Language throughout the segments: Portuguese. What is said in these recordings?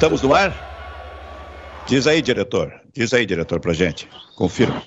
Estamos no ar? Diz aí, diretor. Diz aí, diretor, pra gente. Confirma.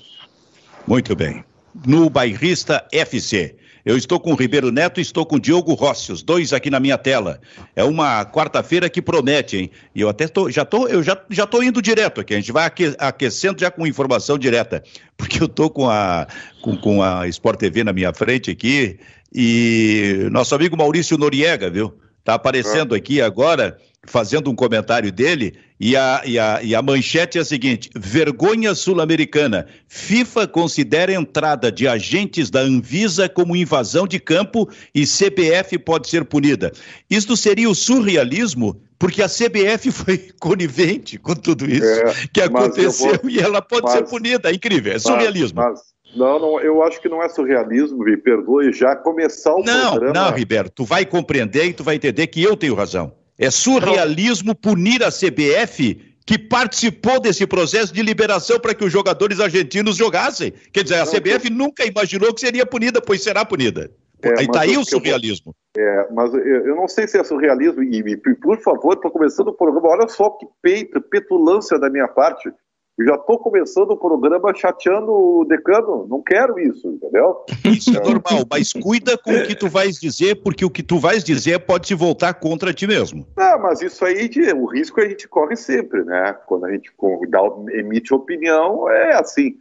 Muito bem. No Bairrista FC. Eu estou com o Ribeiro Neto e estou com o Diogo Rossi, os dois aqui na minha tela. É uma quarta-feira que promete, hein? E eu até tô, já tô, eu já, já tô indo direto aqui. A gente vai aque, aquecendo já com informação direta, porque eu tô com a com, com a Sport TV na minha frente aqui e nosso amigo Maurício Noriega, viu? Tá aparecendo aqui agora fazendo um comentário dele, e a, e a, e a manchete é a seguinte: vergonha sul-americana. FIFA considera entrada de agentes da Anvisa como invasão de campo e CBF pode ser punida. Isto seria o surrealismo, porque a CBF foi conivente com tudo isso é, que aconteceu vou... e ela pode mas, ser punida. É incrível, é surrealismo. Mas, mas... Não, não, eu acho que não é surrealismo, me perdoe, já começar o não, programa... Não, não, Ribeiro, tu vai compreender e tu vai entender que eu tenho razão. É surrealismo punir a CBF que participou desse processo de liberação para que os jogadores argentinos jogassem. Quer dizer, a CBF nunca imaginou que seria punida, pois será punida. É, aí está aí o surrealismo. é, mas eu não sei se é surrealismo, e por favor, estou começando o programa, olha só que peito, petulância da minha parte. Eu já estou começando o programa chateando o decano. Não quero isso, entendeu? Isso é normal, mas cuida com o que tu vais dizer, porque o que tu vais dizer pode se voltar contra ti mesmo. Ah, mas isso aí, o risco a gente corre sempre, né? Quando a gente dá, emite opinião, é assim.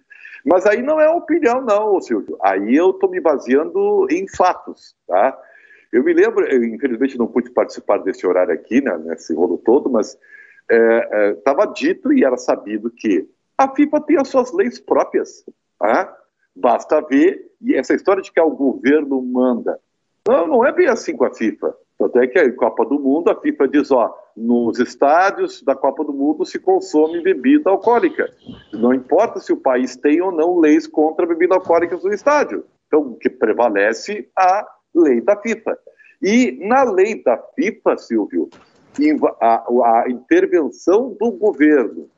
Mas aí não é opinião, não, Silvio. Aí eu estou me baseando em fatos, tá? Eu me lembro, eu, infelizmente não pude participar desse horário aqui, né, nesse rolo todo, mas estava é, é, dito e era sabido que a FIFA tem as suas leis próprias. Tá? Basta ver, e essa história de que o governo manda. Não, não é bem assim com a FIFA. Tanto é que a Copa do Mundo, a FIFA diz, ó, nos estádios da Copa do Mundo se consome bebida alcoólica. Não importa se o país tem ou não leis contra bebida alcoólica no estádio. Então, que prevalece a lei da FIFA. E na lei da FIFA, Silvio, a, a intervenção do governo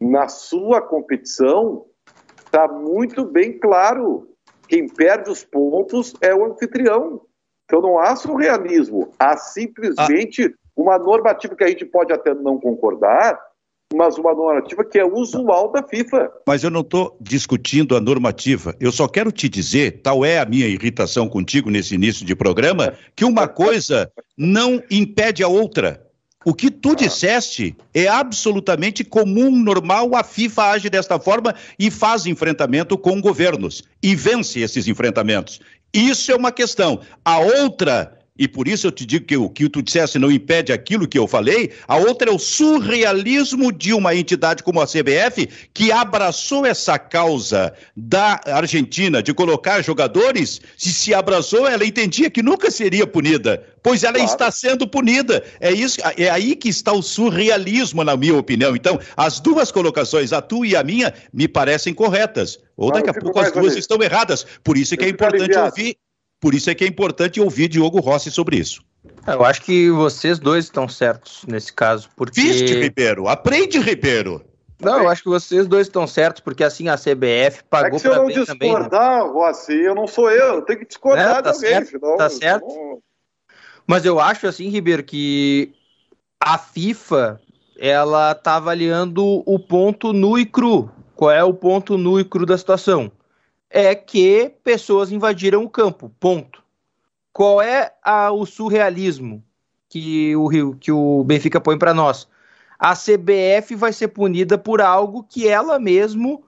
na sua competição está muito bem claro. Quem perde os pontos é o anfitrião. Então não há surrealismo, há simplesmente ah. uma normativa que a gente pode até não concordar, mas uma normativa que é usual da FIFA. Mas eu não estou discutindo a normativa. Eu só quero te dizer, tal é a minha irritação contigo nesse início de programa, que uma coisa não impede a outra. O que tu disseste é absolutamente comum, normal, a FIFA age desta forma e faz enfrentamento com governos e vence esses enfrentamentos. Isso é uma questão. A outra e por isso eu te digo que o que tu disseste não impede aquilo que eu falei. A outra é o surrealismo de uma entidade como a CBF, que abraçou essa causa da Argentina de colocar jogadores. Se se abraçou, ela entendia que nunca seria punida, pois ela claro. está sendo punida. É, isso, é aí que está o surrealismo, na minha opinião. Então, as duas colocações, a tua e a minha, me parecem corretas. Ou daqui a pouco as duas ali. estão erradas. Por isso é que é importante aliviado. ouvir por isso é que é importante ouvir Diogo Rossi sobre isso. Eu acho que vocês dois estão certos nesse caso, porque... Viste, Ribeiro? Aprende, Ribeiro! Não, eu acho que vocês dois estão certos, porque assim a CBF pagou é bem também. Se eu não discordar, né? Rossi, eu não sou eu, eu tenho que discordar é, tá também. Certo, senão, tá certo. Não... Mas eu acho assim, Ribeiro, que a FIFA ela tá avaliando o ponto nu e cru. Qual é o ponto nu e cru da situação? É que pessoas invadiram o campo. Ponto. Qual é a, o surrealismo que o, que o Benfica põe para nós? A CBF vai ser punida por algo que ela mesmo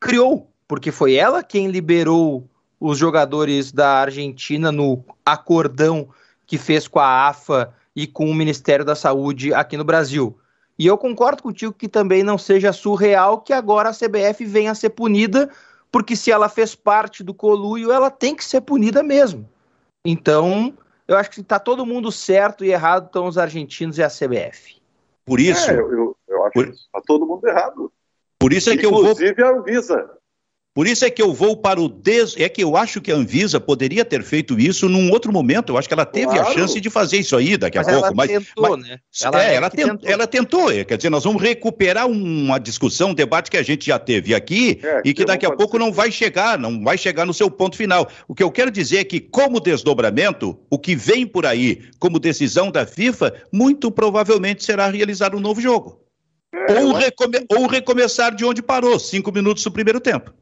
criou, porque foi ela quem liberou os jogadores da Argentina no acordão que fez com a AFA e com o Ministério da Saúde aqui no Brasil. E eu concordo contigo que também não seja surreal que agora a CBF venha a ser punida porque se ela fez parte do coluio, ela tem que ser punida mesmo. Então, eu acho que está todo mundo certo e errado estão os argentinos e a CBF. Por isso. É, eu, eu, acho por... que está todo mundo errado. Por isso é Inclusive que eu vou. Inclusive a Anvisa. Por isso é que eu vou para o des... é que eu acho que a Anvisa poderia ter feito isso num outro momento. Eu acho que ela teve claro. a chance de fazer isso aí daqui mas a pouco. Ela mas tentou, mas... né? Ela, é, ela, tent... tentou. ela tentou. É, quer dizer, nós vamos recuperar uma discussão, um debate que a gente já teve aqui é, e que daqui a pouco não vai chegar, não vai chegar no seu ponto final. O que eu quero dizer é que, como desdobramento, o que vem por aí como decisão da FIFA, muito provavelmente será realizar um novo jogo. É, ou, recome... ou recomeçar de onde parou, cinco minutos do primeiro tempo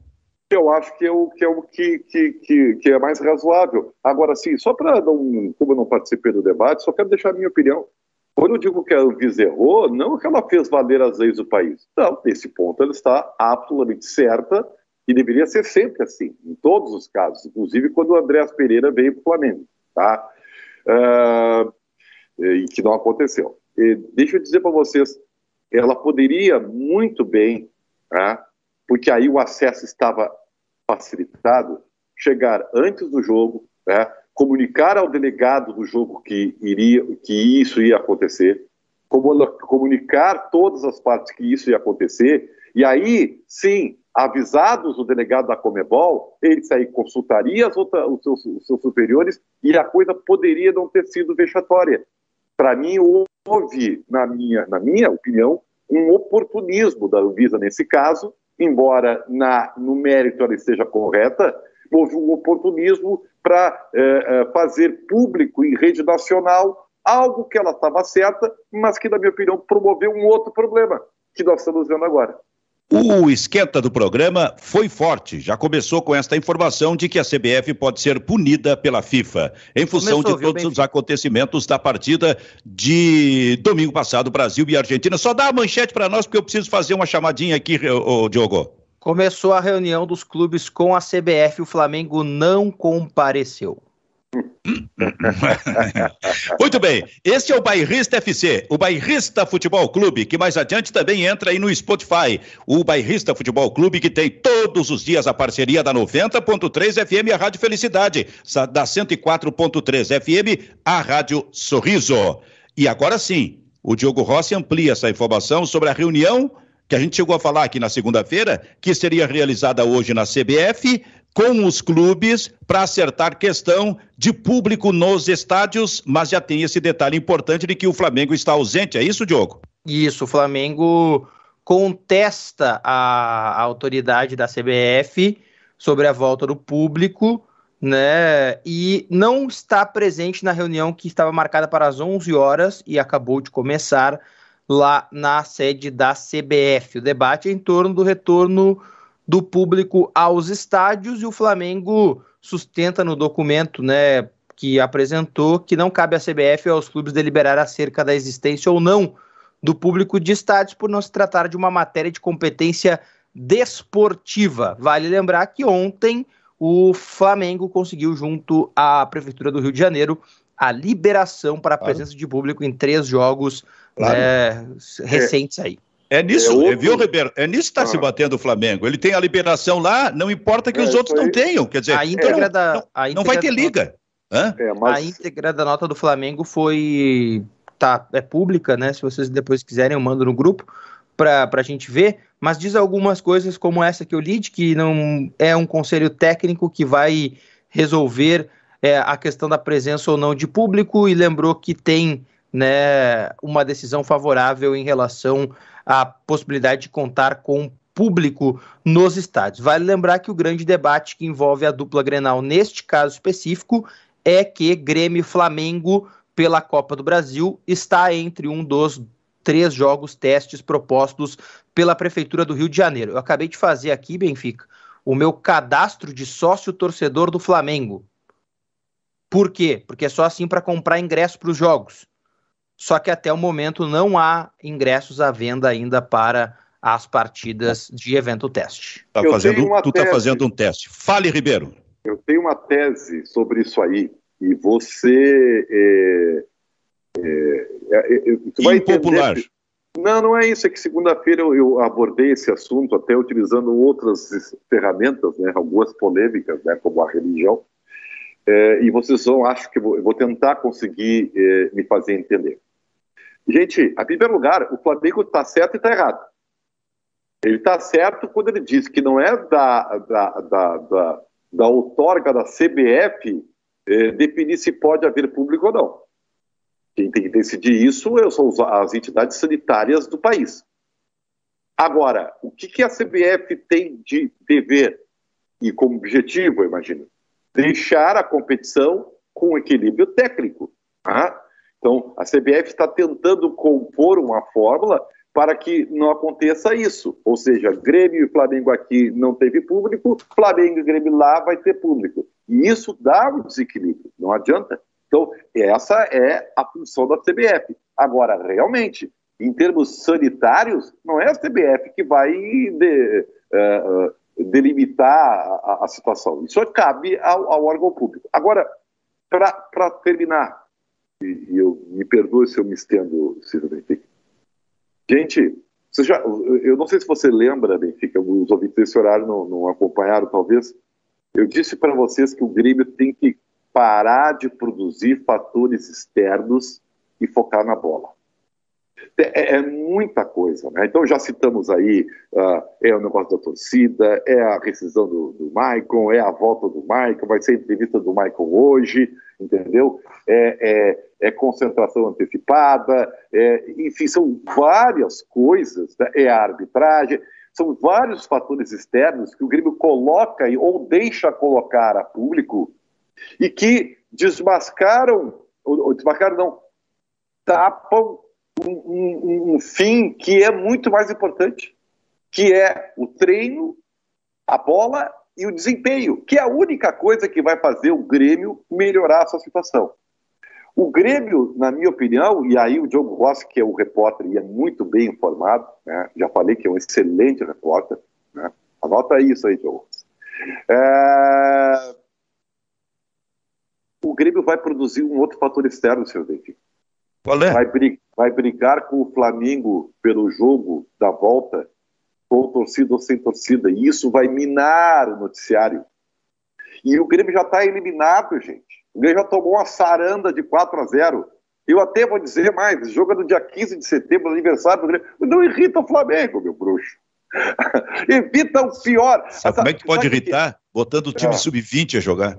eu acho que é o que, é, o que, que, que, que é mais razoável. Agora, sim, só para não. Como eu não participei do debate, só quero deixar a minha opinião. Quando eu digo que a Anvisa errou, não que ela fez valer as leis do país. Não, nesse ponto ela está absolutamente certa e deveria ser sempre assim, em todos os casos, inclusive quando o Andréas Pereira veio para o Flamengo, tá? Uh, e que não aconteceu. E deixa eu dizer para vocês, ela poderia muito bem, tá? Porque aí o acesso estava facilitado, chegar antes do jogo, né, comunicar ao delegado do jogo que, iria, que isso ia acontecer, comunicar todas as partes que isso ia acontecer, e aí, sim, avisados o delegado da Comebol, ele aí consultaria outras, os, seus, os, seus, superiores e a coisa poderia não ter sido vexatória. Para mim, houve, na minha, na minha opinião, um oportunismo da Anvisa nesse caso, embora na, no mérito ela esteja correta, houve um oportunismo para é, é, fazer público em rede nacional algo que ela estava certa, mas que, na minha opinião, promoveu um outro problema que nós estamos vendo agora. O esquenta do programa foi forte. Já começou com esta informação de que a CBF pode ser punida pela FIFA, em função começou, de todos os acontecimentos da partida de domingo passado, Brasil e Argentina. Só dá a manchete para nós, porque eu preciso fazer uma chamadinha aqui, ô, ô, Diogo. Começou a reunião dos clubes com a CBF, o Flamengo não compareceu. Muito bem, este é o Bairrista FC, o Bairrista Futebol Clube, que mais adiante também entra aí no Spotify. O Bairrista Futebol Clube que tem todos os dias a parceria da 90.3 FM a Rádio Felicidade, da 104.3 FM, a Rádio Sorriso. E agora sim, o Diogo Rossi amplia essa informação sobre a reunião que a gente chegou a falar aqui na segunda-feira, que seria realizada hoje na CBF, com os clubes para acertar questão de público nos estádios, mas já tem esse detalhe importante de que o Flamengo está ausente, é isso, Diogo? Isso, o Flamengo contesta a, autoridade da CBF sobre a volta do público, né? E não está presente na reunião que estava marcada para as 11 horas e acabou de começar lá na sede da CBF. O debate é em torno do retorno do público aos estádios e o Flamengo sustenta no documento, né, que apresentou que não cabe à CBF ou aos clubes deliberar acerca da existência ou não do público de estádios por não se tratar de uma matéria de competência desportiva. Vale lembrar que ontem o Flamengo conseguiu junto à prefeitura do Rio de Janeiro a liberação para a presença de público em três jogos claro. né, recentes aí. É nisso, é outro... viu, Ribeiro? É nisso que está ah. se batendo o Flamengo. Ele tem a liberação lá, não importa que é, os outros não tenham. Quer dizer, a íntegra da, não, a não vai ter liga. É, mas... A íntegra da nota do Flamengo foi. Tá, é pública, né? Se vocês depois quiserem, eu mando no grupo para a gente ver. Mas diz algumas coisas como essa que eu li, de que não é um conselho técnico que vai resolver é, a questão da presença ou não de público e lembrou que tem né, uma decisão favorável em relação a possibilidade de contar com público nos estádios. Vale lembrar que o grande debate que envolve a dupla Grenal neste caso específico é que Grêmio e Flamengo pela Copa do Brasil está entre um dos três jogos testes propostos pela Prefeitura do Rio de Janeiro. Eu acabei de fazer aqui, Benfica, o meu cadastro de sócio torcedor do Flamengo. Por quê? Porque é só assim para comprar ingresso para os jogos só que até o momento não há ingressos à venda ainda para as partidas de evento teste. Tá fazendo, tu está fazendo um teste. Fale, Ribeiro. Eu tenho uma tese sobre isso aí, e você. É, é, é, é vai Impopular. Entender... Não, não é isso. É que segunda-feira eu, eu, abordei esse assunto, até utilizando outras ferramentas, né, algumas polêmicas, né, como a religião. É, e vocês vão, acho que vou, vou tentar conseguir é, me fazer entender. Gente, em primeiro lugar, o Flamengo está certo e está errado. Ele está certo quando ele diz que não é da, da, da, da, da outorga da CBF eh, definir se pode haver público ou não. Quem tem que decidir isso são as entidades sanitárias do país. Agora, o que, que a CBF tem de dever e como objetivo, eu imagino? Deixar a competição com equilíbrio técnico. Tá? Então, a CBF está tentando compor uma fórmula para que não aconteça isso. Ou seja, Grêmio e Flamengo aqui não teve público, Flamengo e Grêmio lá vai ter público. E isso dá um desequilíbrio, não adianta. Então, essa é a função da CBF. Agora, realmente, em termos sanitários, não é a CBF que vai de, uh, delimitar a, a, situação. Isso cabe ao, ao órgão público. Agora, para terminar, e, e, eu me perdoe se eu me estendo, Ciro Benfica. Gente, já, eu não sei se você lembra, Benfica, os ouvintes desse horário não, não acompanharam, talvez. Eu disse para vocês que o Grêmio tem que parar de produzir fatores externos e focar na bola. É, é, muita coisa, né? Então já citamos aí, uh, é o negócio da torcida, é a rescisão do, do Maicon, é a volta do Maicon, vai ser a entrevista do Maicon hoje, entendeu? É, é, é concentração antecipada, é, enfim, são várias coisas, né? é a arbitragem, são vários fatores externos que o Grêmio coloca ou deixa colocar a público e que desmascaram, ou desmascaram não, tapam um, um, um fim que é muito mais importante, que é o treino, a bola e o desempenho, que é a única coisa que vai fazer o Grêmio melhorar a sua situação. O Grêmio, na minha opinião, e aí o Diogo Rossi, que é o repórter e é muito bem informado, né? já falei que é um excelente repórter, né? anota isso aí, Diogo. É... O Grêmio vai produzir um outro fator externo, senhor Benfica. Qual é? Vai, vai brigar com o Flamengo pelo jogo da volta, com torcida ou sem torcida, e isso vai minar o noticiário. E o Grêmio já está eliminado, gente. O Grêmio já tomou uma saranda de 4 a 0. Eu até vou dizer mais, joga no dia 15 de setembro, aniversário do Grêmio. Não irrita o Flamengo, meu bruxo. Evita o pior. Sabe como é que pode irritar? Que... Botando o time é. sub-20 a jogar.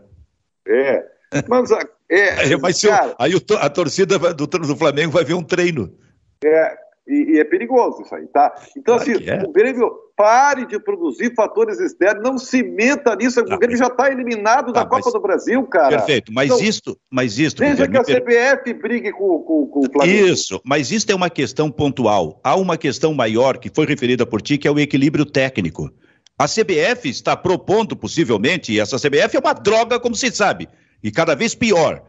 É. Mas é, é vai ser, cara, aí a torcida do, do Flamengo vai ver um treino. É, e, e, é perigoso isso aí, tá? Então, claro assim, é. o Grêmio pare de produzir fatores externos, não se meta nisso, o Grêmio já está eliminado tá, da Copa do Brasil, cara. Perfeito, mas então, isto, mas isto... Veja que a CBF brigue com, com, com, o Flamengo. Isso, mas isto é uma questão pontual. Há uma questão maior que foi referida por ti, que é o equilíbrio técnico. A CBF está propondo, possivelmente, e essa CBF é uma droga, como se sabe, e cada vez pior.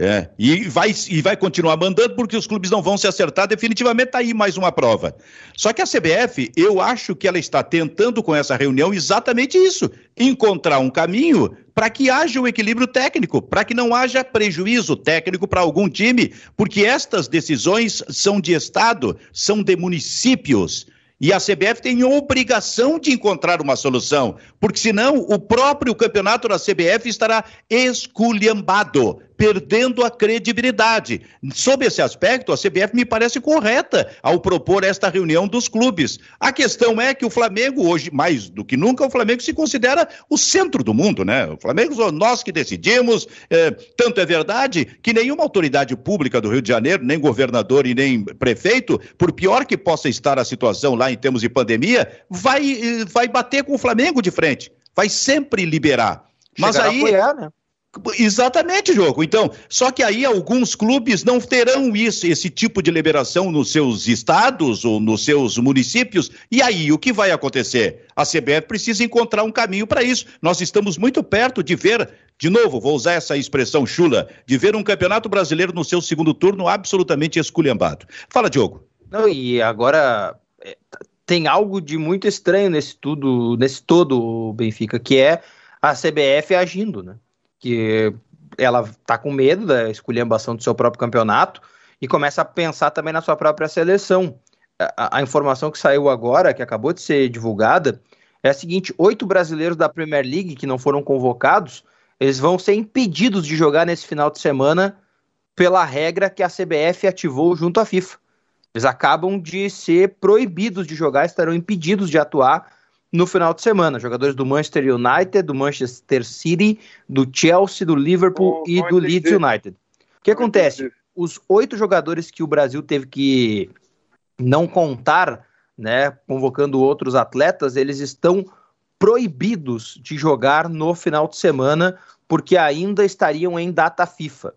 É, e, vai, e vai continuar mandando porque os clubes não vão se acertar definitivamente. Tá aí mais uma prova. Só que a CBF, eu acho que ela está tentando com essa reunião exatamente isso: encontrar um caminho para que haja um equilíbrio técnico, para que não haja prejuízo técnico para algum time, porque estas decisões são de Estado, são de municípios. E a CBF tem obrigação de encontrar uma solução, porque senão o próprio campeonato da CBF estará esculhambado perdendo a credibilidade. Sob esse aspecto, a CBF me parece correta ao propor esta reunião dos clubes. A questão é que o Flamengo, hoje, mais do que nunca, o Flamengo se considera o centro do mundo, né? O Flamengo, nós que decidimos, é, tanto é verdade que nenhuma autoridade pública do Rio de Janeiro, nem governador e nem prefeito, por pior que possa estar a situação lá em termos de pandemia, vai, eh, vai bater com o Flamengo de frente. Vai sempre liberar. Mas Chegará aí. Apoiar, né? Exatamente, jogo. Então, só que aí alguns clubes não terão isso, esse tipo de liberação nos seus estados ou nos seus municípios. E aí, o que vai acontecer? A CBF precisa encontrar um caminho para isso. Nós estamos muito perto de ver, de novo, vou usar essa expressão chula, de ver um campeonato brasileiro no seu segundo turno absolutamente esculhambado. Fala, Diogo. Não, e agora é, tem algo de muito estranho nesse tudo, nesse todo, Benfica, que é a CBF agindo, né? Que ela está com medo da esculhambação do seu próprio campeonato e começa a pensar também na sua própria seleção. A, a, informação que saiu agora, que acabou de ser divulgada, é a seguinte: oito brasileiros da Premier League que não foram convocados, eles vão ser impedidos de jogar nesse final de semana pela regra que a CBF ativou junto à FIFA. Eles acabam de ser proibidos de jogar, estarão impedidos de atuar no final de semana. Jogadores do Manchester United, do Manchester City, do Chelsea, do Liverpool oh, e do Leeds United. O que acontece? Os oito jogadores que o Brasil teve que não contar, né, convocando outros atletas, eles estão proibidos de jogar no final de semana porque ainda estariam em data FIFA.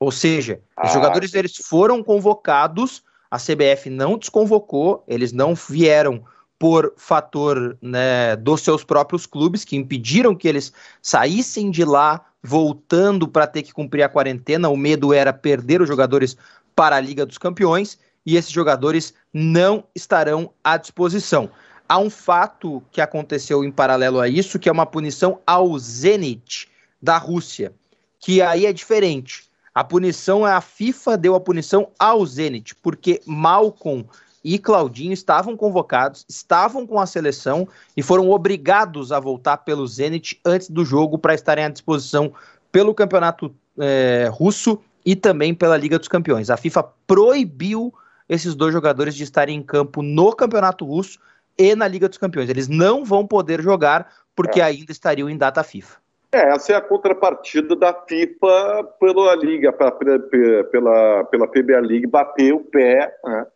Ou seja, ah, os jogadores eles foram convocados, a CBF não desconvocou, eles não vieram por fator né, dos seus próprios clubes, que impediram que eles saíssem de lá voltando para ter que cumprir a quarentena. O medo era perder os jogadores para a Liga dos Campeões e esses jogadores não estarão à disposição. Há um fato que aconteceu em paralelo a isso, que é uma punição ao Zenit da Rússia, que aí é diferente. A punição a FIFA deu a punição ao Zenit, porque Malcolm e Claudinho estavam convocados, estavam com a seleção e foram obrigados a voltar pelo Zenit antes do jogo para estarem à disposição pelo campeonato é, russo e também pela Liga dos Campeões. A FIFA proibiu esses dois jogadores de estarem em campo no campeonato russo e na Liga dos Campeões. Eles não vão poder jogar porque é. ainda estariam em data FIFA. É, essa é a contrapartida da FIFA pela Liga, pra, pela, pela PBA League bater o pé, né?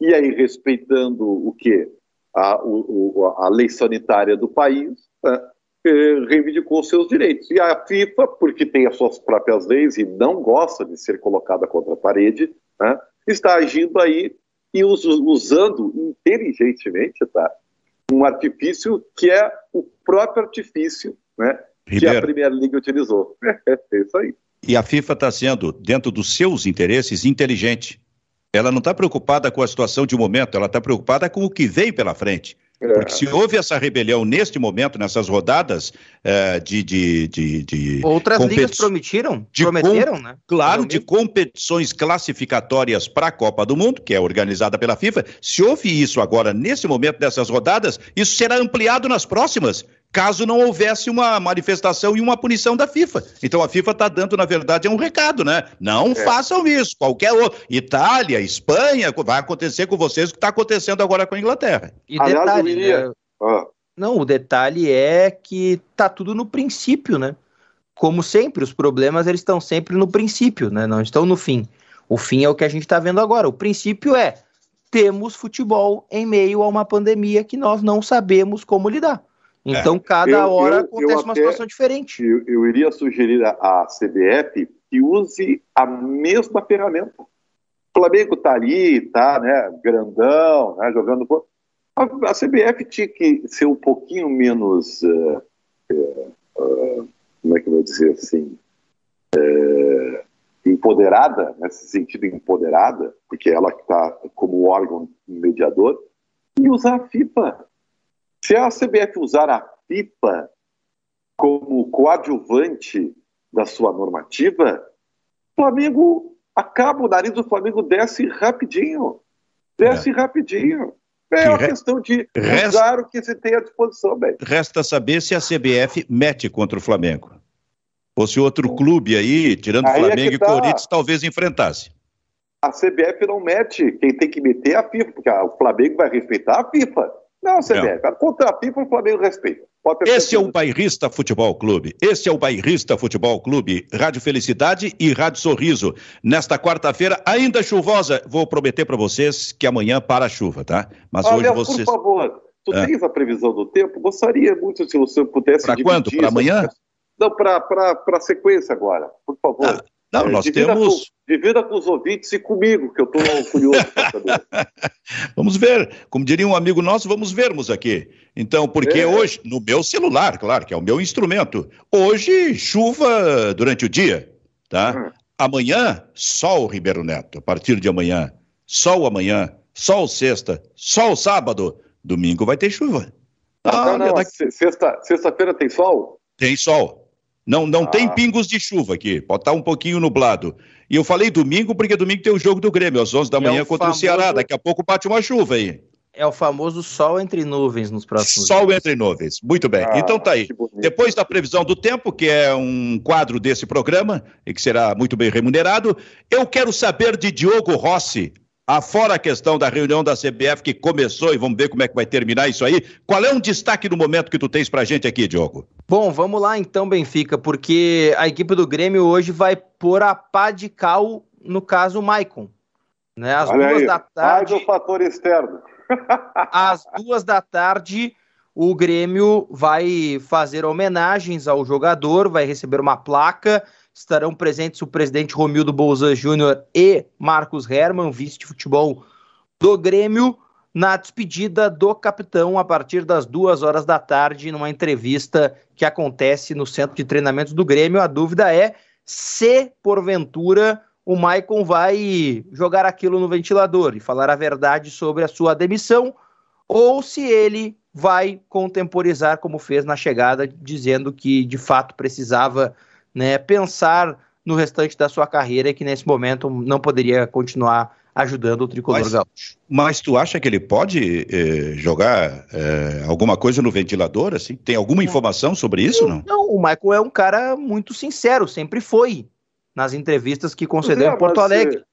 E aí respeitando o que? A, o, a lei sanitária do país, né? reivindicou seus direitos. E a FIFA, porque tem as suas próprias leis e não gosta de ser colocada contra a parede, né? está agindo aí e usando inteligentemente tá, um artifício que é o próprio artifício né, que a Primeira Liga utilizou. É isso aí. E a FIFA está sendo, dentro dos seus interesses, inteligente. Ela não está preocupada com a situação de momento, ela está preocupada com o que vem pela frente. É. Porque se houve essa rebelião neste momento, nessas rodadas é, de, de, de, de, Outras ligas prometeram, prometeram, com, né? Claro, de competições classificatórias para a Copa do Mundo, que é organizada pela FIFA. Se houve isso agora, nesse momento dessas rodadas, isso será ampliado nas próximas caso não houvesse uma manifestação e uma punição da FIFA. Então a FIFA está dando, na verdade, um recado, né? Não é. façam isso. Qualquer outro. Itália, Espanha, vai acontecer com vocês o que está acontecendo agora com a Inglaterra. E detalhe, né? ah. Não, o detalhe é que tá tudo no princípio, né? Como sempre, os problemas eles estão sempre no princípio, né? Não estão no fim. O fim é o que a gente está vendo agora. O princípio é temos futebol em meio a uma pandemia que nós não sabemos como lidar. Então, é. cada eu, hora eu, acontece eu uma até, situação diferente. Eu, iria sugerir à CBF que use a mesma ferramenta. O Flamengo está ali, tá, né, grandão, né, jogando. A, a CBF tinha que ser um pouquinho menos. Uh, uh, uh, como é que eu vou dizer assim? empoderada, nesse sentido empoderada, porque ela está como órgão mediador, e usar a FIFA se a CBF usar a FIFA como coadjuvante da sua normativa, o Flamengo acaba, o nariz do Flamengo desce rapidinho. Desce é. rapidinho. É que uma questão de resta... usar o que se tem à disposição, bem. Resta saber se a CBF mete contra o Flamengo. Ou se outro clube aí, tirando aí é Flamengo é e tá... Corinthians, talvez enfrentasse. A CBF não mete. Quem tem que meter é a FIFA, porque o Flamengo vai respeitar a FIFA. Não, CBF. Não. Contra a FIFA, o Flamengo respeita. Esse é o Bairrista Futebol Clube. Esse é o Bairrista Futebol Clube. Rádio Felicidade e Rádio Sorriso. Nesta quarta-feira, ainda chuvosa. Vou prometer para vocês que amanhã para a chuva, tá? Mas hoje vocês. Por favor, tu é. tens a previsão do tempo? Gostaria muito se você pudesse. Para quando? Para amanhã? Não, para a sequência agora, por favor. Ah. Não, é, nós divida temos. Com, divida com os ouvintes e comigo, que eu estou curioso para saber. vamos ver. Como diria um amigo nosso, vamos vermos aqui. Então, porque é. hoje, no meu celular, claro, que é o meu instrumento, hoje chuva durante o dia, tá? Hum. Amanhã, sol, Ribeiro Neto, a partir de amanhã. Sol amanhã, sol sexta, sol sábado, domingo vai ter chuva. Ah, não, não, daqui... sexta-feira sexta tem sol? Tem sol. Não, não ah. tem pingos de chuva aqui, pode estar um pouquinho nublado. E eu falei domingo porque domingo tem o jogo do Grêmio, às 11 da manhã é contra famoso... o Ceará. Daqui a pouco bate uma chuva aí. É o famoso sol entre nuvens nos próximos Sol dias. entre nuvens, muito bem. Ah, então tá aí. Depois da previsão do tempo, que é um quadro desse programa e que será muito bem remunerado, eu quero saber de Diogo Rossi. Afora a questão da reunião da CBF que começou e vamos ver como é que vai terminar isso aí, qual é um destaque no momento que tu tens pra gente aqui, Diogo? Bom, vamos lá então, Benfica, porque a equipe do Grêmio hoje vai pôr a pá de cal, no caso, o Maicon. Né? Às Olha duas aí, da tarde. Mais o fator externo. às duas da tarde, o Grêmio vai fazer homenagens ao jogador, vai receber uma placa. Estarão presentes o presidente Romildo Bolzan Júnior e Marcos Herman, vice de futebol do Grêmio, na despedida do capitão a partir das duas horas da tarde, numa entrevista que acontece no centro de treinamentos do Grêmio. A dúvida é se, porventura, o Maicon vai jogar aquilo no ventilador e falar a verdade sobre a sua demissão, ou se ele vai contemporizar como fez na chegada, dizendo que de fato precisava né, pensar no restante da sua carreira que nesse momento não poderia continuar ajudando o tricolor Mas- gaúcho. Mas tu acha que ele pode eh, jogar eh, alguma coisa no ventilador, assim? Tem alguma informação sobre isso, não? Não, o Michael é um cara muito sincero, sempre foi nas entrevistas que concedeu em Porto Alegre.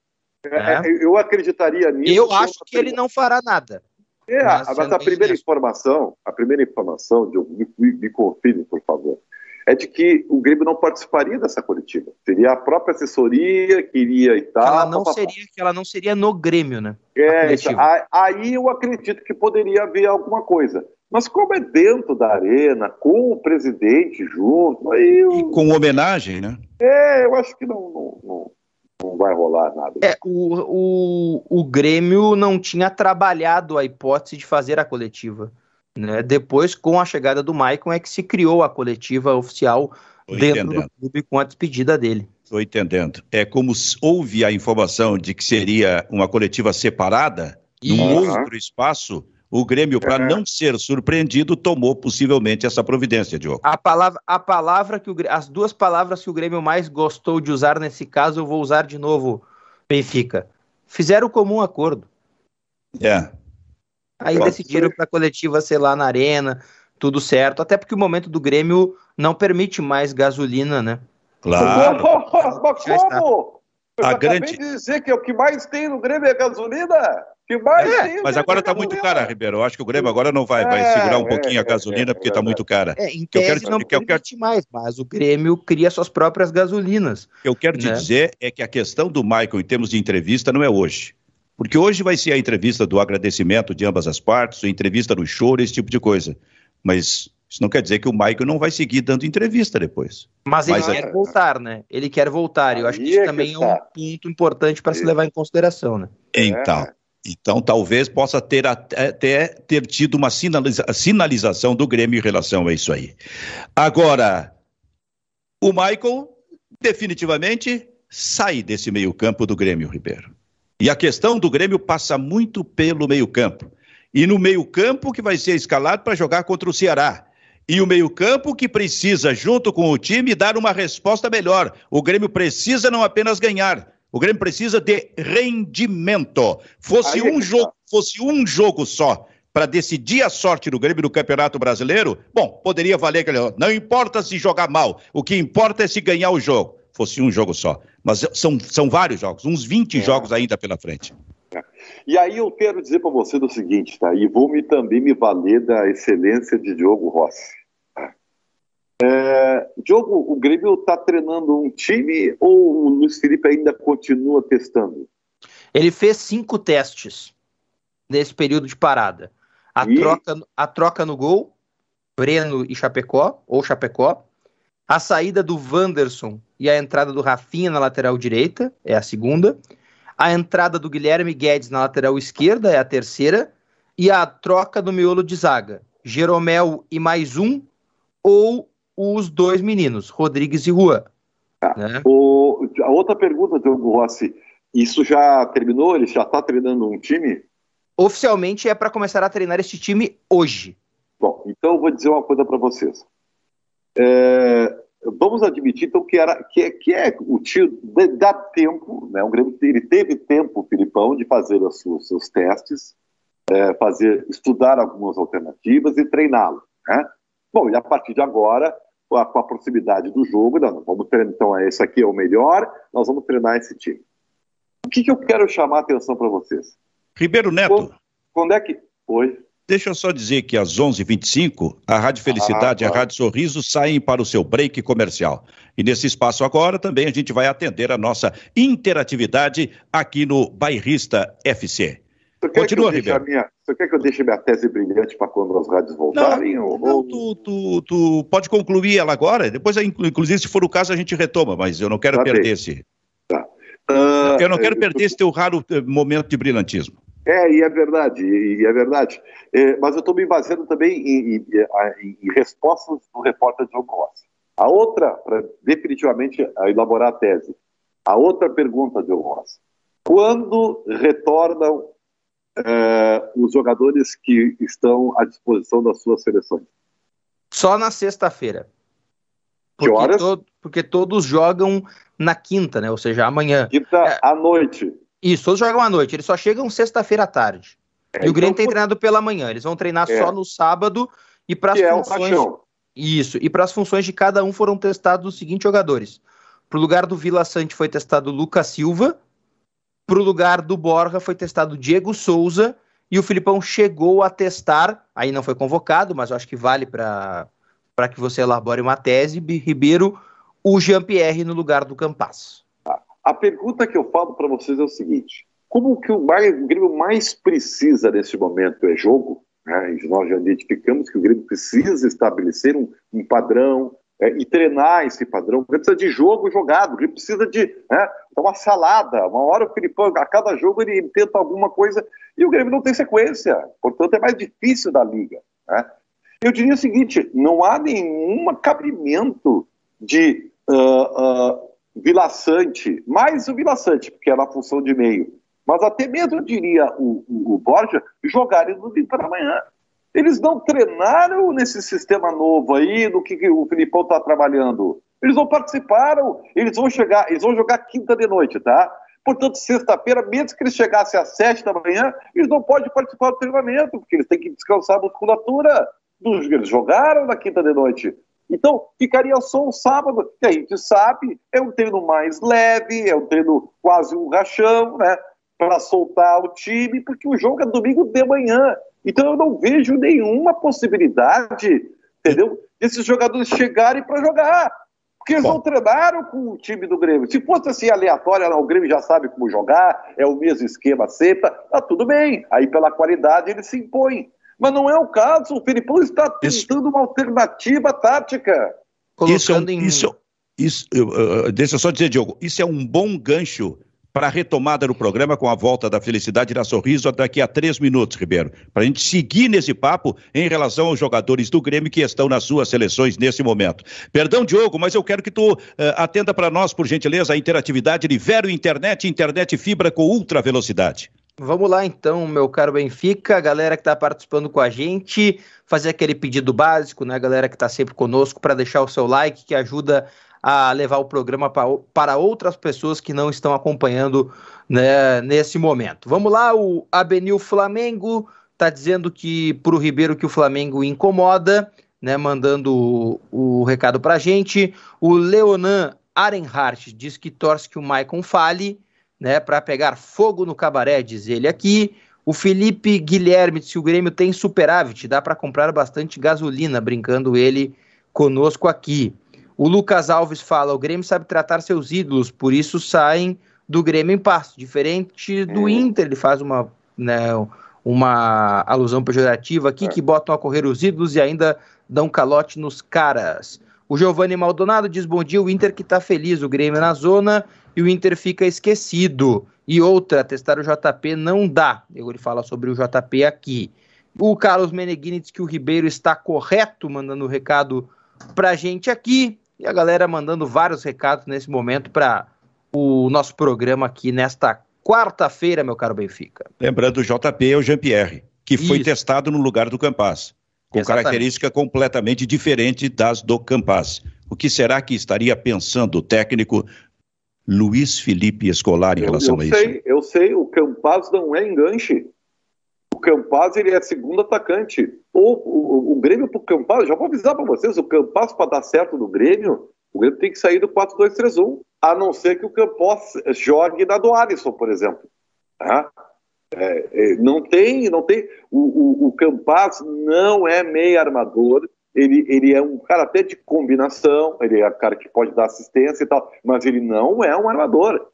É, é, eu acreditaria nisso. Eu acho que ele não fará nada. É, Mas mas, a primeira informação, a primeira informação, Diogo, me, me, me confirme, por favor, é de que o Grêmio não participaria dessa coletiva. Seria a própria assessoria que iria e tal. ela não pá, pá, pá. seria que ela não seria no Grêmio, né? É. A- aí eu acredito que poderia haver alguma coisa. Mas como é dentro da arena, com o presidente junto, aí eu, E com homenagem, né? é, eu acho que não, não, não, não vai rolar nada. É, o, o, o Grêmio não tinha trabalhado a hipótese de fazer a coletiva. Né? Depois, com a chegada do Maicon, é que se criou a coletiva oficial Tô dentro entendendo. do clube com a despedida dele. Estou entendendo. É como se houve a informação de que seria uma coletiva separada, num Isso. outro espaço. O Grêmio, para É. não ser surpreendido, tomou possivelmente essa providência, Diogo. A palavra, a palavra que o, as duas palavras que o Grêmio mais gostou de usar nesse caso, eu vou usar de novo, Benfica. Fizeram comum acordo. É. Aí Pode decidiram para a coletiva ser lá na arena, tudo certo. Até porque o momento do Grêmio não permite mais gasolina, né? Claro. Mas como? Eu A acabei grande- de dizer que o que mais tem no Grêmio é gasolina. Que mais É, tem Mas agora é está muito gasolina. cara, Ribeiro. Eu acho que o Grêmio agora não vai, vai É, segurar um é, pouquinho a é, gasolina é, porque é está verdade. muito cara. É, em eu quero- não que eu quero- mais, mas o Grêmio cria suas próprias gasolinas. O que eu quero te Né? dizer é que a questão do Michael em termos de entrevista não é hoje. Porque hoje vai ser a entrevista do agradecimento de ambas as partes, a entrevista do choro, esse tipo de coisa. Mas isso não quer dizer que o Michael não vai seguir dando entrevista depois. Mas ele Mas quer é- voltar, né? Ele quer voltar. E eu acho que isso é que também é um ponto importante para se Isso. levar em consideração, né? Então, então talvez possa ter até, até ter tido uma sinaliza- sinalização do Grêmio em relação a isso aí. Agora, o Michael definitivamente sai desse meio-campo do Grêmio, Ribeiro. E a questão do Grêmio passa muito pelo meio-campo. E no meio-campo que vai ser escalado para jogar contra o Ceará. E o meio-campo que precisa, junto com o time, dar uma resposta melhor. O Grêmio precisa não apenas ganhar, o Grêmio precisa de rendimento. Fosse é um que jogo, tá. fosse um jogo só para decidir a sorte do Grêmio no Campeonato Brasileiro, bom, poderia valer aquele. Não importa se jogar mal, o que importa é se ganhar o jogo. Fosse um jogo só. Mas são, são vários jogos, uns 20 É. jogos ainda pela frente. E aí eu quero dizer para você o seguinte, tá? E vou me, também me valer da excelência de Diogo Rossi. É, Diogo, o Grêmio está treinando um time ou o Luiz Felipe ainda continua testando? Ele fez cinco testes nesse período de parada. A, E? troca, a troca no gol, Breno e Chapecó, ou Chapecó. A saída do Wanderson e a entrada do Rafinha na lateral direita, é a segunda. A entrada do Guilherme Guedes na lateral esquerda, é a terceira. E a troca do miolo de zaga, Jeromel e mais um, ou os dois meninos, Rodrigues e Juan. né? O, a outra pergunta, Diogo Rossi, isso já terminou? Ele já está treinando um time? Oficialmente é para começar a treinar este time hoje. Bom, então eu vou dizer uma coisa para vocês. É, vamos admitir então que era que, é- que é o tio dá tempo, né? O Grêmio ele teve tempo, o Filipão, de fazer os seus, seus testes, é, fazer estudar algumas alternativas e treiná-lo, né? Bom, e a partir de agora, com a, com a proximidade do jogo, não, vamos treinar, então esse aqui é o melhor, nós vamos treinar esse time. O que, que eu quero chamar a atenção para vocês? Ribeiro Neto. Quando, quando, é que. Oi. Deixa eu só dizer que às 11h25, a Rádio Felicidade ah, e a Rádio Sorriso saem para o seu break comercial. E nesse espaço agora também a gente vai atender a nossa interatividade aqui no Bairrista FC. Continua, Ribeiro. Minha, você quer que eu deixe minha tese brilhante para quando as rádios voltarem? Não, ou... não tu, tu, tu, pode concluir ela agora, depois, inclusive, se for o caso, a gente retoma, mas eu não quero tá perder bem. esse. Tá. Uh, eu não quero perder esse teu raro eh, momento de brilhantismo. É, e é verdade, e é verdade. É, mas eu estou me baseando também em, em, em, respostas do repórter John Rossi. A outra, para definitivamente elaborar a tese, a outra pergunta, John Rossi. Quando retornam é, os jogadores que estão à disposição das suas seleções? Só na sexta-feira. Que horas? To porque todos jogam na quinta, né? Ou seja, amanhã. Quinta é... à noite. Isso, todos jogam à noite. Eles só chegam sexta-feira à tarde. É, e o então, Grêmio tem treinado pela manhã. Eles vão treinar é. só no sábado e para as funções. É Isso. E para as funções de cada um foram testados os seguintes jogadores. Para o lugar do Vila Sante foi testado Lucas Silva. Para o lugar do Borja foi testado Diego Souza. E o Filipão chegou a testar, aí não foi convocado, mas acho que vale para que você elabore uma tese, Ribeiro, o Jean-Pierre no lugar do Campas. A pergunta que eu falo para vocês é o seguinte: como que o, o Grêmio mais precisa nesse momento é jogo? Né? Nós já identificamos que o Grêmio precisa estabelecer um, um padrão é, e treinar esse padrão. O Grêmio precisa de jogo jogado, o Grêmio precisa de né, uma salada. Uma hora o Filipão, a cada jogo, ele tenta alguma coisa e o Grêmio não tem sequência. Portanto, é mais difícil da liga. Né? Eu diria o seguinte: não há nenhum cabimento de. Uh, uh, Vila Sante, mais o Vila Sante, porque era a função de meio, mas até mesmo, diria, o, o, o Borja, jogarem no domingo para amanhã. Eles não treinaram nesse sistema novo aí, que, que o Filipão está trabalhando. Eles não participaram, eles vão chegar, eles vão jogar quinta de noite, tá? Portanto, sexta-feira, mesmo que eles chegassem às sete da manhã, eles não podem participar do treinamento, porque eles têm que descansar a musculatura. Eles jogaram na quinta de noite. Então, ficaria só um sábado, que a gente sabe, é um treino mais leve, é um treino quase um rachão, né? Para soltar o time, porque o jogo é domingo de manhã. Então, eu não vejo nenhuma possibilidade, entendeu? Desses jogadores chegarem para jogar. Porque eles Bom. não treinaram com o time do Grêmio. Se fosse assim aleatório, o Grêmio já sabe como jogar, é o mesmo esquema sempre, tá tudo bem. Aí, pela qualidade, ele se impõe. Mas não é o caso. O Filipão está tentando isso... uma alternativa tática. Isso é um, em... isso, isso, uh, deixa eu só dizer, Diogo, isso é um bom gancho para a retomada do programa com a volta da felicidade e da sorriso daqui a três minutos, Ribeiro. Para a gente seguir nesse papo em relação aos jogadores do Grêmio que estão nas suas seleções nesse momento. Perdão, Diogo, mas eu quero que tu uh, atenda para nós, por gentileza, a interatividade de Vero Internet, internet fibra com ultra velocidade. Vamos lá então, meu caro Benfica, galera que está participando com a gente, fazer aquele pedido básico, né, galera que está sempre conosco, para deixar o seu like, que ajuda a levar o programa para outras pessoas que não estão acompanhando né, nesse momento. Vamos lá, o Abenil Flamengo está dizendo que para o Ribeiro que o Flamengo incomoda, né, mandando o, o recado para a gente. O Leonan Arenhart diz que torce que o Maicon fale né, para pegar fogo no cabaré, diz ele aqui. O Felipe Guilherme, se o Grêmio tem superávit, dá para comprar bastante gasolina, brincando ele conosco aqui. O Lucas Alves fala: o Grêmio sabe tratar seus ídolos, por isso saem do Grêmio em paz. Diferente do é. Inter, ele faz uma, né, uma alusão pejorativa aqui, é. que botam a correr os ídolos e ainda dão calote nos caras. O Giovanni Maldonado diz: bom dia, o Inter que está feliz, o Grêmio na zona e o Inter fica esquecido. E outra, testar o JP não dá. Ele fala sobre o JP aqui. O Carlos Meneghini diz que o Ribeiro está correto, mandando o um recado a gente aqui. E a galera mandando vários recados nesse momento para o nosso programa aqui nesta quarta-feira, meu caro Benfica. Lembrando, o JP é o Jean-Pierre, que Isso. foi testado no lugar do Campas, com Exatamente. característica completamente diferente das do Campas. O que será que estaria pensando o técnico Luiz Felipe Escolar em eu, relação eu a sei, isso? Eu sei, o Campaz não é enganche. O Campaz ele é segundo atacante. O, o, o Grêmio para o Campaz, já vou avisar para vocês, o Campaz para dar certo no Grêmio, o Grêmio tem que sair do 4-2-3-1. a não ser que o Campos jogue na do Alisson, por exemplo. Tá? É, é, não tem, não tem. O, o, o Campas não é meio armador, ele, ele é um cara até de combinação, ele é um cara que pode dar assistência e tal, mas ele não é um armador.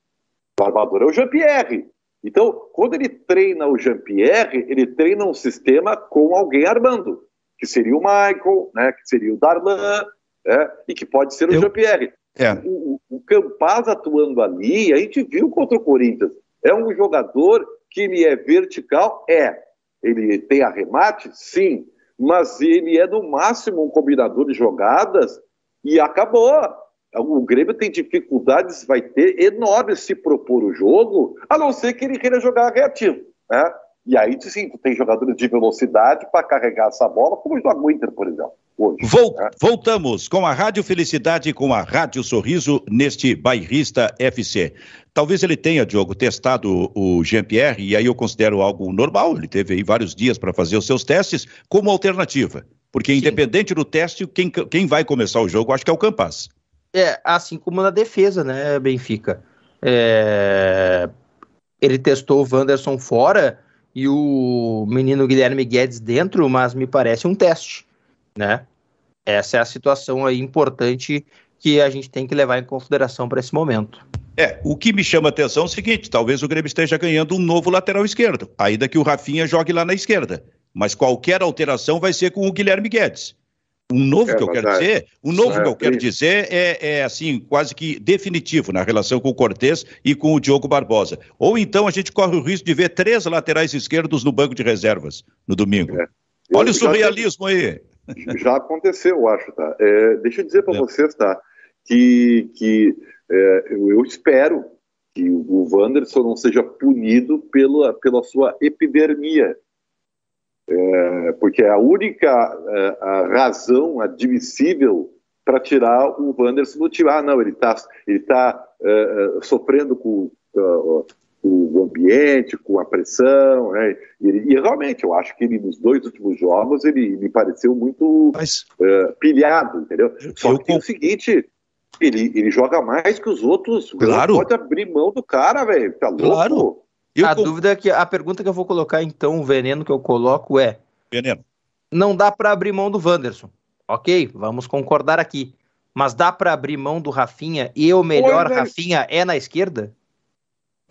O armador é o Jean-Pierre. Então, quando ele treina o Jean-Pierre, ele treina um sistema com alguém armando, que seria o Michael, né, que seria o Darlan, né, e que pode ser o Eu... Jean-Pierre. É. O, o Campaz atuando ali, a gente viu contra o Corinthians. É um jogador que ele é vertical? É. Ele tem arremate? Sim. Mas ele é no máximo um combinador de jogadas e acabou. O Grêmio tem dificuldades, vai ter enormes se propor o jogo, a não ser que ele queira jogar reativo. Né? E aí, sim, tu tem jogadores de velocidade para carregar essa bola, como o do Inter, por exemplo. Hoje, Vol né? Voltamos com a Rádio Felicidade com a Rádio Sorriso neste Bairrista FC. Talvez ele tenha, Diogo, testado o Jean-Pierre, e aí eu considero algo normal, ele teve aí vários dias para fazer os seus testes, como alternativa. Porque, independente Sim. do teste, quem, quem vai começar o jogo, acho que é o Campas. É, assim como na defesa, né, Benfica? É... Ele testou o Wanderson fora e o menino Guilherme Guedes dentro, mas me parece um teste, né? Essa é a situação aí importante que a gente tem que levar em consideração para esse momento. É, o que me chama a atenção é o seguinte: talvez o Grêmio esteja ganhando um novo lateral esquerdo, ainda que o Rafinha jogue lá na esquerda. Mas qualquer alteração vai ser com o Guilherme Guedes. O novo é, que eu quero dizer, o novo é, que eu quero dizer é, é, assim, quase que definitivo na relação com o Cortez e com o Diogo Barbosa. Ou então a gente corre o risco de ver três laterais esquerdos no banco de reservas no domingo. É. Olha o surrealismo aí. Já aconteceu, eu acho, tá? É, deixa eu dizer para vocês, tá? Que, que é, eu, eu espero que o Wanderson não seja punido pela, pela sua epidermia, é, porque é a única é, a razão admissível para tirar o Wanderson do time. Ah, não, ele está ele tá, é, é, sofrendo com, com, o ambiente, com a pressão, né? e, e, realmente eu acho que ele nos dois últimos jogos ele me pareceu muito Mas... É, pilhado, entendeu? Só que tem o seguinte, ele, ele joga mais que os outros. Claro. Pode abrir mão do cara, velho. Tá louco? Claro. Eu a com... dúvida é que a pergunta que eu vou colocar então, o veneno que eu coloco é: Veneno. Não dá para abrir mão do Wanderson. OK, vamos concordar aqui. Mas dá para abrir mão do Rafinha e o melhor Oi, Rafinha é na esquerda?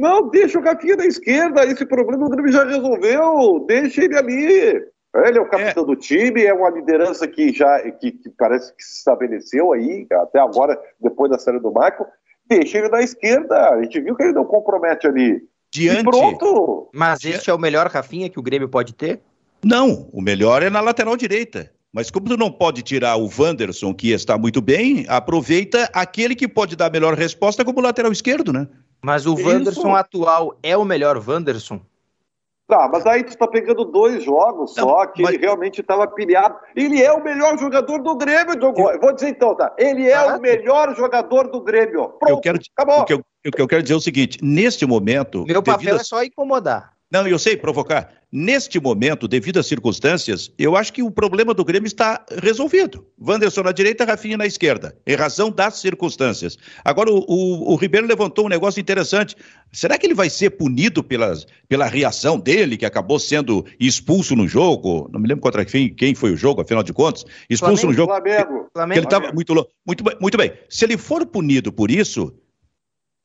Não, deixa o Rafinha na esquerda. Esse problema o Grêmio já resolveu. Deixa ele ali. Ele é o capitão é. do time, é uma liderança que já que, que, parece que se estabeleceu aí, até agora, depois da série do Michael. Deixa ele na esquerda. A gente viu que ele não compromete ali. Diante. E pronto. Mas este é o melhor Rafinha que o Grêmio pode ter? Não, o melhor é na lateral direita. Mas como tu não pode tirar o Wanderson, que está muito bem, aproveita aquele que pode dar a melhor resposta como lateral esquerdo, né? Mas o Wanderson atual é o melhor Wanderson? Tá, mas aí tu tá pegando dois jogos não, só, que mas... ele realmente estava pilhado. Ele é o melhor jogador do Grêmio, Diogo. Eu... Vou dizer então, tá? Ele é ah, o melhor jogador do Grêmio. Pronto, eu quero, acabou. O que eu, o que eu quero dizer é o seguinte, neste momento... Meu papel a... é só incomodar. Não, eu sei, provocar. Neste momento, devido às circunstâncias, eu acho que o problema do Grêmio está resolvido. Wanderson na direita, Rafinha na esquerda, em razão das circunstâncias. Agora, o, o, o Ribeiro levantou um negócio interessante. Será que ele vai ser punido pelas, pela reação dele, que acabou sendo expulso no jogo? Não me lembro contra quem, quem foi o jogo, afinal de contas. Expulso Flamengo, no jogo. Flamengo. Flamengo. Ele estava muito louco. Muito, muito bem. Se ele for punido por isso,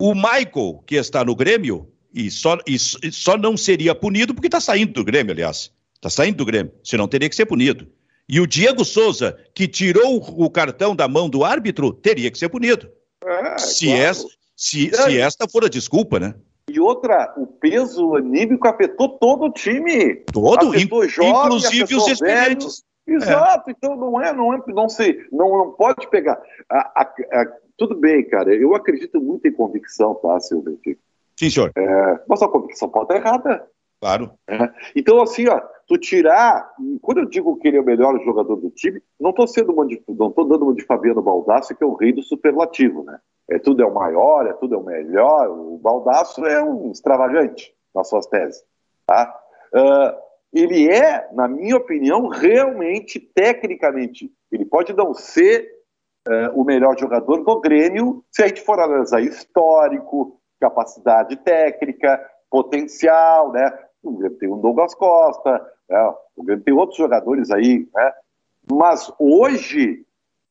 o Michael, que está no Grêmio, e só, e só não seria punido porque está saindo do Grêmio, aliás. Está saindo do Grêmio, senão teria que ser punido. E o Diego Souza, que tirou o cartão da mão do árbitro, teria que ser punido. É, se, claro. essa, se, se esta for a desculpa, né? E outra, o peso anímico afetou todo o time. Todo, afetou jovens, inclusive os experientes. Exato, é. então não é, não é, não sei, não, não pode pegar. A, a, a, tudo bem, cara, eu acredito muito em convicção, tá, Silvio? Sim, senhor. É, mas a convicção pode estar errada. Claro. É. Então, assim, ó, tu tirar. Quando eu digo que ele é o melhor jogador do time, não estou sendo uma de, não tô dando uma de Fabiano Baldasso, que é o rei do superlativo, né? É tudo é o maior, é tudo é o melhor. O Baldasso é um extravagante nas suas teses, tá? Uh, ele é, na minha opinião, realmente, tecnicamente, ele pode não ser uh, o melhor jogador do Grêmio, se a gente for analisar histórico, capacidade técnica, potencial, né? O Grêmio tem o Douglas Costa, né? o Grêmio tem outros jogadores aí, né? Mas hoje,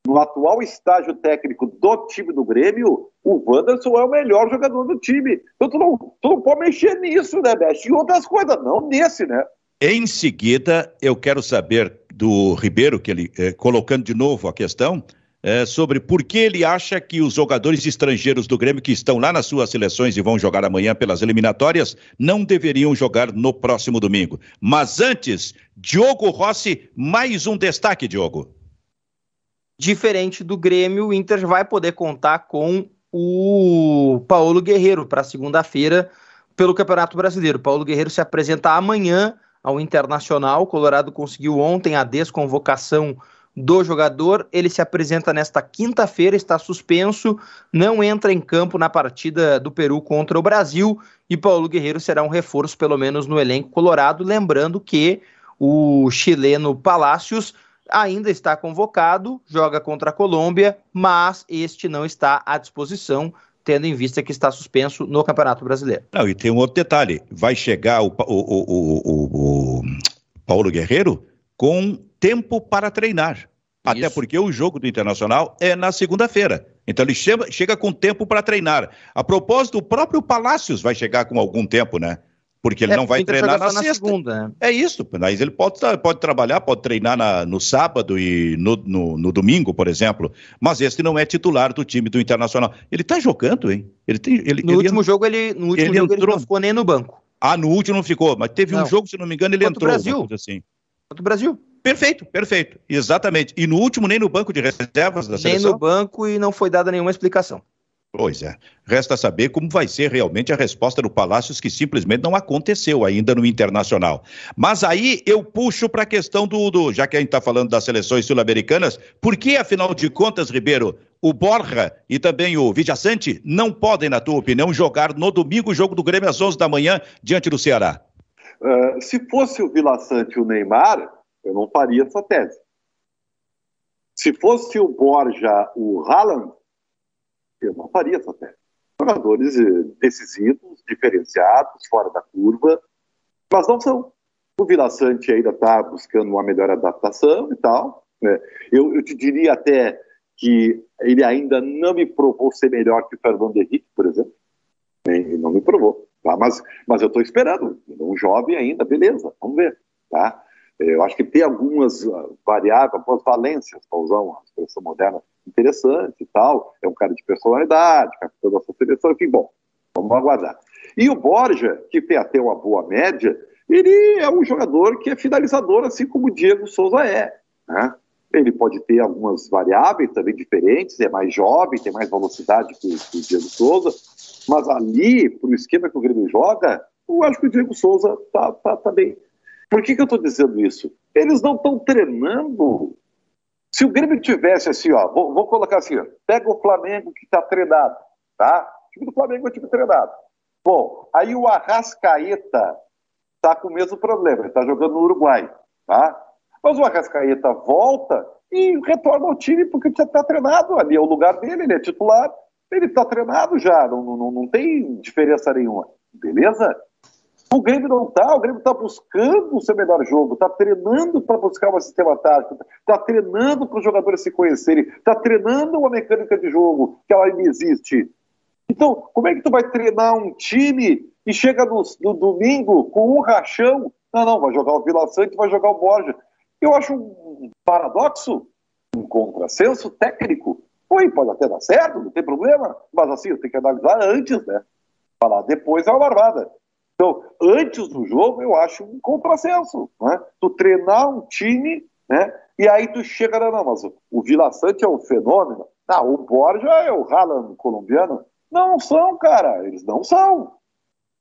no atual estágio técnico do time do Grêmio, o Wanderson é o melhor jogador do time. Então tu não, tu não pode mexer nisso, né? Mexe em outras coisas, não nesse, né? Em seguida, eu quero saber do Ribeiro, que ele, eh, colocando de novo a questão, é, sobre por que ele acha que os jogadores estrangeiros do Grêmio que estão lá nas suas seleções e vão jogar amanhã pelas eliminatórias não deveriam jogar no próximo domingo. Mas antes, Diogo Rossi, mais um destaque, Diogo. Diferente do Grêmio, o Inter vai poder contar com o Paulo Guerreiro para segunda-feira pelo Campeonato Brasileiro. Paulo Guerreiro se apresenta amanhã ao Internacional. O Colorado conseguiu ontem a desconvocação do jogador. Ele se apresenta nesta quinta-feira, está suspenso, não entra em campo na partida do Peru contra o Brasil e Paulo Guerreiro será um reforço, pelo menos no elenco colorado. Lembrando que o chileno Palácios ainda está convocado, joga contra a Colômbia, mas este não está à disposição. Tendo em vista que está suspenso no Campeonato Brasileiro. Não, e tem um outro detalhe: vai chegar o, o, o, o Paulo Guerreiro com tempo para treinar. Até porque o jogo do Internacional é na segunda-feira. Então ele chega, chega com tempo para treinar. A propósito, o próprio Palácios vai chegar com algum tempo, né? Porque ele é, não vai treinar na, na sexta. Segunda, né? É isso, mas ele pode, pode trabalhar, pode treinar na, no sábado e no, no, no, domingo, por exemplo. Mas esse não é titular do time do Internacional. Ele está jogando, hein? Ele tem, ele, no ele último jogo ele, no último ele jogo entrou... ele não ficou nem no banco. Ah, no último não ficou, mas teve não. um jogo, se não me engano, ele Contra entrou. Brasil. Assim. Contra o Brasil. Perfeito, perfeito. Exatamente. E no último, nem no banco de reservas da seleção? Nem no banco e não foi dada nenhuma explicação. Pois é. Resta saber como vai ser realmente a resposta do Palácios, que simplesmente não aconteceu ainda no Internacional. Mas aí eu puxo para a questão do, do, Já que a gente está falando das seleções sul-americanas, por que, afinal de contas, Ribeiro, o Borja e também o Vidiaçante não podem, na tua opinião, jogar no domingo o jogo do Grêmio às 11 da manhã diante do Ceará? Uh, se fosse o Vila Sante e o Neymar, eu não faria essa tese. Se fosse o Borja, o Haaland, eu não faria essa tese. Jogadores eh, decisivos, diferenciados, fora da curva, mas não são. O Vila Sante ainda está buscando uma melhor adaptação e tal. Né? Eu, eu, te diria até que ele ainda não me provou ser melhor que o Fernando Henrique, por exemplo. Ele não me provou. Tá? Mas, mas eu estou esperando. Um jovem ainda, beleza, vamos ver. Tá? Eu acho que tem algumas ah, variáveis, algumas valências, para usar uma expressão moderna, interessante e tal. É um cara de personalidade, capitão da sua seleção, enfim, bom, vamos aguardar. E o Borja, que tem até uma boa média, ele é um jogador que é finalizador, assim como o Diego Souza é. Né? Ele pode ter algumas variáveis também diferentes, é mais jovem, tem mais velocidade que, que o Diego Souza, mas ali, para o esquema que o Grêmio joga, eu acho que o Diego Souza está tá, tá bem por que, que eu estou dizendo isso? Eles não estão treinando. Se o Grêmio tivesse assim, ó, vou, vou colocar assim, ó, pega o Flamengo que está treinado, tá? O time do Flamengo é o time treinado. Bom, aí o Arrascaeta está com o mesmo problema, ele está jogando no Uruguai, tá? Mas o Arrascaeta volta e retorna ao time porque já está treinado, ali é o lugar dele, ele é titular, ele está treinado já, não, não, não tem diferença nenhuma, beleza? O Grêmio não está, o Grêmio está buscando o seu melhor jogo, está treinando para buscar um sistema tático, está treinando para os jogadores se conhecerem, está treinando uma mecânica de jogo que ela ainda existe. Então, como é que tu vai treinar um time e chega no, no domingo com um rachão? Não, não, vai jogar o Vila Sante, vai jogar o Borja. Eu acho um paradoxo, um contrassenso técnico. Oi, pode até dar certo, não tem problema, mas assim, eu tenho que analisar antes, né? Falar depois é uma barbada. Então, antes do jogo, eu acho um contrassenso. Né? Tu treinar um time, né? E aí tu chega, não, não mas o Vila Sante é um fenômeno. Ah, o Borja é o Haaland colombiano. Não são, cara, eles não são.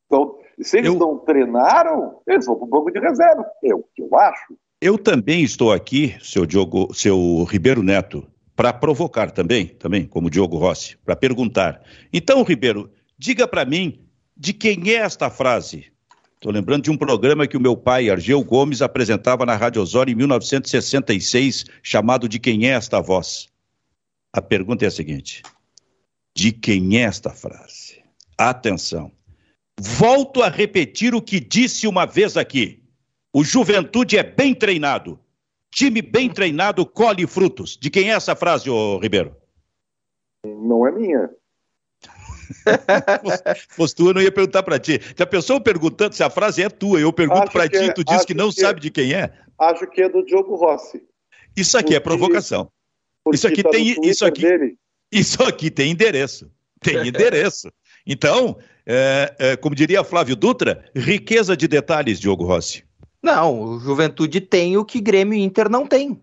Então, se eles eu... não treinaram, eles vão para o banco de reserva. É o que eu acho. Eu também estou aqui, seu Diogo, seu Ribeiro Neto, para provocar também, também, como Diogo Rossi, para perguntar. Então, Ribeiro, diga para mim de quem é esta frase? Estou lembrando de um programa que o meu pai, Argel Gomes, apresentava na Rádio Osório em 1966, chamado De Quem é esta voz? A pergunta é a seguinte: de quem é esta frase? Atenção. Volto a repetir o que disse uma vez aqui. O Juventude é bem treinado. Time bem treinado colhe frutos. De quem é essa frase, ô Ribeiro? Não é minha. Fosse tua, não ia perguntar para ti. Se a pessoa perguntando se a frase é tua, eu pergunto para ti, é, tu diz que não que sabe de quem é. Acho que é do Diogo Rossi. Isso aqui é provocação. Isso aqui tá tem isso aqui. Dele. Isso aqui tem endereço. Tem endereço. Então, é, é, como diria Flávio Dutra, riqueza de detalhes, Diogo Rossi. Não, o Juventude tem o que Grêmio e Inter não tem.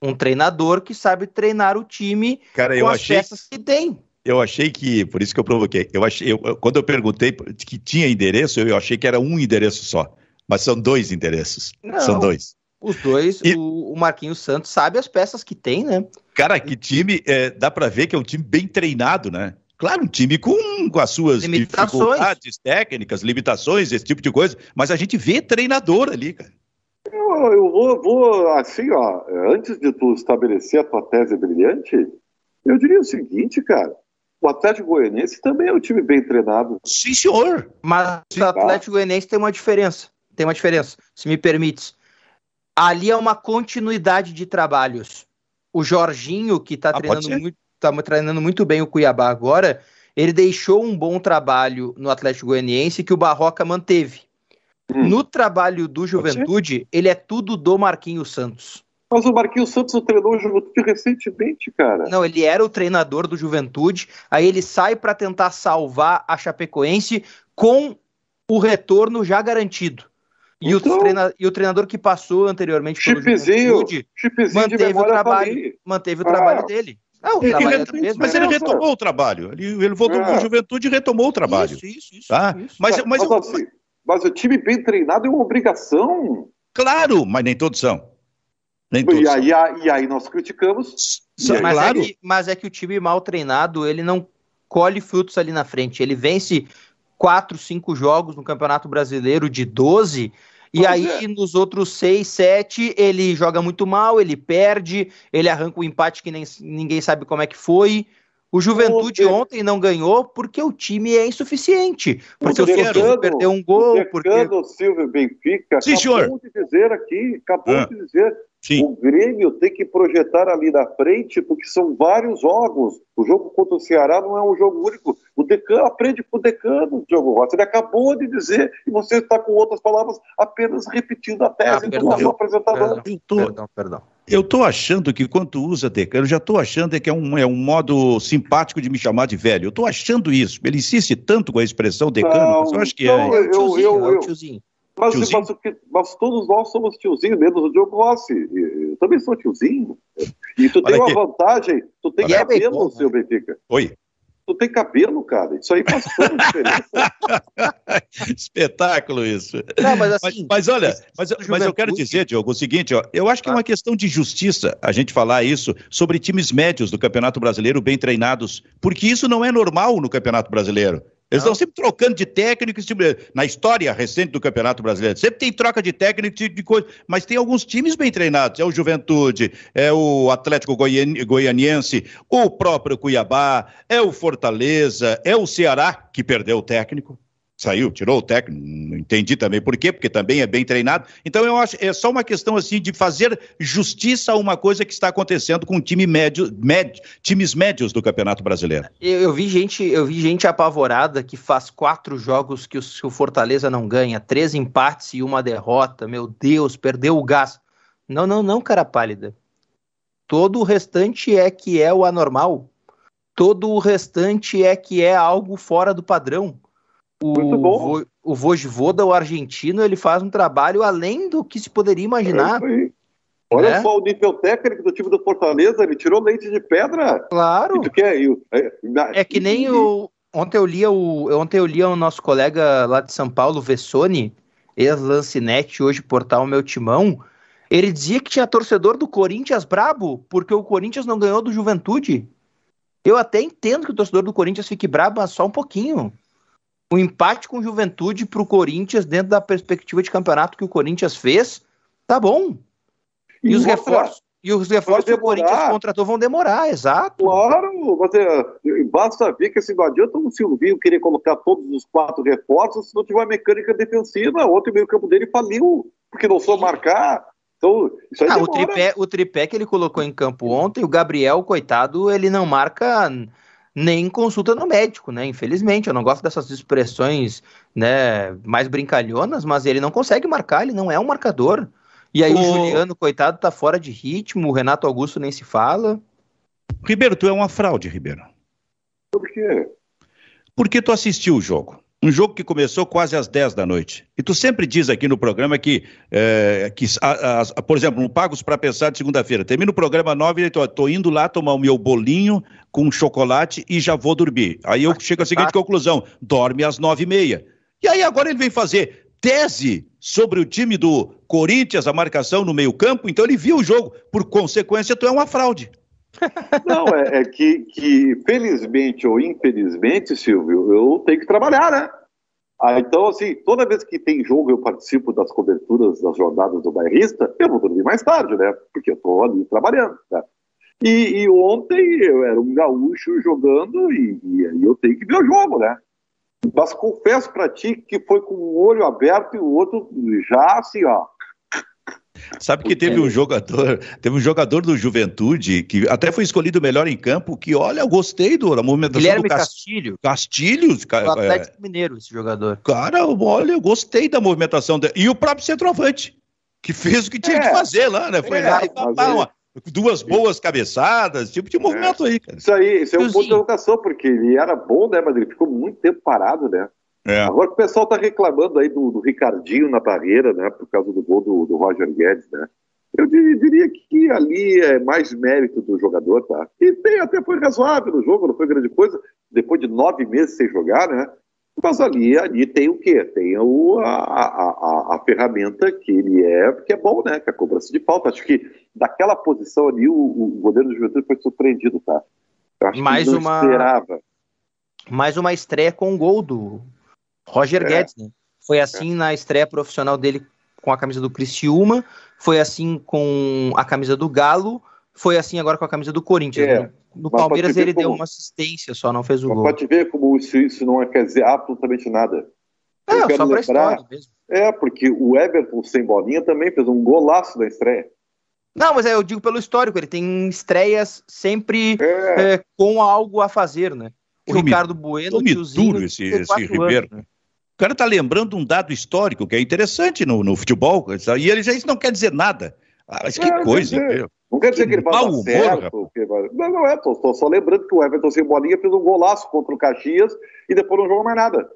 Um treinador que sabe treinar o time Cara, com as achei... peças que tem. Eu achei que, por isso que eu provoquei, eu achei, eu, quando eu perguntei que tinha endereço, eu achei que era um endereço só. Mas são dois endereços. Não, são dois. Os dois, e... o, o Marquinhos Santos sabe as peças que tem, né? Cara, que time, é, dá para ver que é um time bem treinado, né? Claro, um time com, com as suas limitações. dificuldades técnicas, limitações, esse tipo de coisa, mas a gente vê treinador ali, cara. Eu, eu vou, vou, assim, ó, antes de tu estabelecer a tua tese brilhante, eu diria o seguinte, cara, o Atlético Goianiense também é um time bem treinado. Sim, senhor. Mas Sim, o Atlético tá. Goianiense tem uma diferença, tem uma diferença, se me permites. Ali é uma continuidade de trabalhos. O Jorginho, que está ah, treinando muito está treinando muito bem o Cuiabá agora, ele deixou um bom trabalho no Atlético Goianiense que o Barroca manteve. Hum. No trabalho do Juventude, ele é tudo do Marquinhos Santos. Mas o Marquinhos Santos treinou o Juventude recentemente, cara. Não, ele era o treinador do Juventude, aí ele sai para tentar salvar a Chapecoense com o retorno já garantido. E, então, o, treina, e o treinador que passou anteriormente pelo Juventude manteve, o trabalho, manteve o ah. trabalho dele. Não, ele retom... mas ele retomou o trabalho. Ele, ele voltou é. com a juventude e retomou o trabalho. Isso, isso, isso. Tá? isso. Mas, mas, mas, assim, mas, o time bem treinado é uma obrigação. Claro, mas nem todos são. Nem todos e, aí, e aí nós criticamos. Mas, é claro. é que, mas é que o time mal treinado, ele não colhe frutos ali na frente. Ele vence quatro, cinco jogos no Campeonato Brasileiro de 12 e Mas aí, é. nos outros seis, sete, ele joga muito mal, ele perde, ele arranca um empate que nem, ninguém sabe como é que foi. O Juventude o ontem não ganhou porque o time é insuficiente. Porque o, o perdeu um gol. O porque... Silvio Benfica Sim, acabou senhor. de dizer aqui, acabou ah. de dizer Sim. O Grêmio tem que projetar ali na frente, porque são vários jogos. O jogo contra o Ceará não é um jogo único. O decano aprende com o decano, Diogo Rossi. Ele acabou de dizer, e você está com outras palavras apenas repetindo a tese ah, do nosso apresentador. Eu tô, perdão, perdão. Eu estou achando que quando usa decano, já estou achando que é um, é um modo simpático de me chamar de velho. Eu estou achando isso. Ele insiste tanto com a expressão decano, não, mas eu acho que não, é. Eu, eu, eu, eu, tiozinho. Mas, mas, mas, todos nós somos tiozinho, menos o Diogo Rossi. Eu também sou tiozinho. E tu tem uma vantagem, tu tem Olha cabelo no seu Benfica. Oi. Tu tem cabelo, cara. Isso aí faz toda a diferença. Espetáculo isso. Não, mas, assim, mas, mas, olha, mas, mas eu quero dizer, Diogo, o seguinte, ó, eu acho que é uma questão de justiça a gente falar isso sobre times médios do Campeonato Brasileiro bem treinados, porque isso não é normal no Campeonato Brasileiro. Eles estão sempre trocando de técnico, na história recente do Campeonato Brasileiro. Sempre tem troca de técnico de, de coisa, mas tem alguns times bem treinados. É o Juventude, é o Atlético Goianiense, o próprio Cuiabá, é o Fortaleza, é o Ceará, que perdeu o técnico saiu, tirou o técnico, não entendi também por quê, porque também é bem treinado. Então eu acho é só uma questão assim de fazer justiça a uma coisa que está acontecendo com time médio, médio, times médios do Campeonato Brasileiro. Eu, eu, vi gente, eu vi gente apavorada que faz quatro jogos que o, que o Fortaleza não ganha, três empates e uma derrota. Meu Deus, perdeu o gás. Não, não, não, cara pálida. Todo o restante é que é o anormal. Todo o restante é que é algo fora do padrão o, Vo, o Vojvoda, o argentino, ele faz um trabalho além do que se poderia imaginar. É Olha é. só o nível técnico do time do Fortaleza, ele tirou leite de pedra. Claro. Quer, é, é, que nem o. Ontem eu lia o. Ontem eu lia o nosso colega lá de São Paulo, Vessone, ex-Lancinete, hoje portal Meu Timão. Ele dizia que tinha torcedor do Corinthians brabo, porque o Corinthians não ganhou do Juventude. Eu até entendo que o torcedor do Corinthians fique brabo, mas só um pouquinho o empate com Juventude para o Corinthians, dentro da perspectiva de campeonato que o Corinthians fez, tá bom. E, e os, reforços, E os reforços que o Corinthians contratou vão demorar, exato. Claro, você, basta ver que assim, não adianta o Silvinho querer colocar todos os quatro reforços se não tiver mecânica defensiva. Ontem o meio campo dele faliu, porque não soube marcar. Então, isso aí ah, o tripé, o tripé que ele colocou em campo ontem, o Gabriel, coitado, ele não marca nem consulta no médico, né? Infelizmente, eu não gosto dessas expressões, né, mais brincalhonas, mas ele não consegue marcar, ele não é um marcador. E aí o, o Juliano, coitado, tá fora de ritmo, o Renato Augusto nem se fala. Ribeiro, tu é uma fraude, Ribeiro. Por quê? Porque tu assistiu o jogo. Um jogo que começou quase às 10 da noite. E tu sempre diz aqui no programa que, é, que a, a, por exemplo, no Pagos para Pensar de segunda-feira, termina o programa 9 e tô, tô indo lá tomar o meu bolinho com chocolate e já vou dormir. Aí eu chego à seguinte conclusão: dorme às 9 e meia. E aí agora ele vem fazer tese sobre o time do Corinthians, a marcação no meio-campo, então ele viu o jogo. Por consequência, tu é uma fraude. Não, é, é que, que, felizmente ou infelizmente, Silvio, eu tenho que trabalhar, né? Ah, então, assim, toda vez que tem jogo, eu participo das coberturas das jornadas do bairrista, eu vou dormir mais tarde, né? Porque eu estou ali trabalhando, né? E, e, ontem eu era um gaúcho jogando e, e, eu tenho que ver o jogo, né? Mas confesso para ti que foi com um olho aberto e o outro já assim, ó. Sabe que teve um jogador, teve um jogador do Juventude que até foi escolhido melhor em campo, que olha, eu gostei do, da movimentação Guilherme do Castilho. Castilho. O Atlético é, Mineiro, esse jogador. Cara, olha, eu gostei da movimentação dele. E o próprio centroavante, que fez o que tinha é, que fazer lá, né? Foi é, lá e papá, duas boas cabeçadas, tipo de movimento é, aí, cara. Isso aí, isso é um ponto de interrogação, porque ele era bom, né, mas ele ficou muito tempo parado, né? É. Agora o pessoal tá reclamando aí do, do, Ricardinho na barreira, né, por causa do gol do, do Roger Guedes, né? Eu diria que ali é mais mérito do jogador, tá? E tem, até foi razoável no jogo, não foi grande coisa, depois de nove meses sem jogar, né? Mas ali, ali tem o quê? Tem o, a, a, a, a, ferramenta que ele é, que é bom, né? Que é a cobrança de falta. Acho que daquela posição ali, o, o goleiro do Juventude foi surpreendido, tá? Eu acho mais que ele não uma... esperava. Mais uma estreia com o gol do Roger é. Guedes, né? Foi assim é. na estreia profissional dele com a camisa do Criciúma, foi assim com a camisa do Galo, foi assim agora com a camisa do Corinthians. É. No Palmeiras ele como... deu uma assistência só, não fez o Mas gol. Pode ver como isso, isso não quer dizer absolutamente nada. É, Eu só pra história mesmo. É, porque o Everton sem bolinha também fez um golaço da estreia. Não, mas é, eu digo pelo histórico, ele tem estreias sempre é. É, com algo a fazer, né? O que Ricardo me, Bueno, me duro esse, esse Ribeiro. Anos, né? O cara está lembrando um dado histórico que é interessante no, no futebol, e ele já isso não quer dizer nada. Ah, mas que é, coisa. Não quer dizer que ele vai dar certo. Vai... Não, não é, tô, tô, só lembrando que o Everton sem bolinha fez um golaço contra o Caxias e depois não jogou mais nada.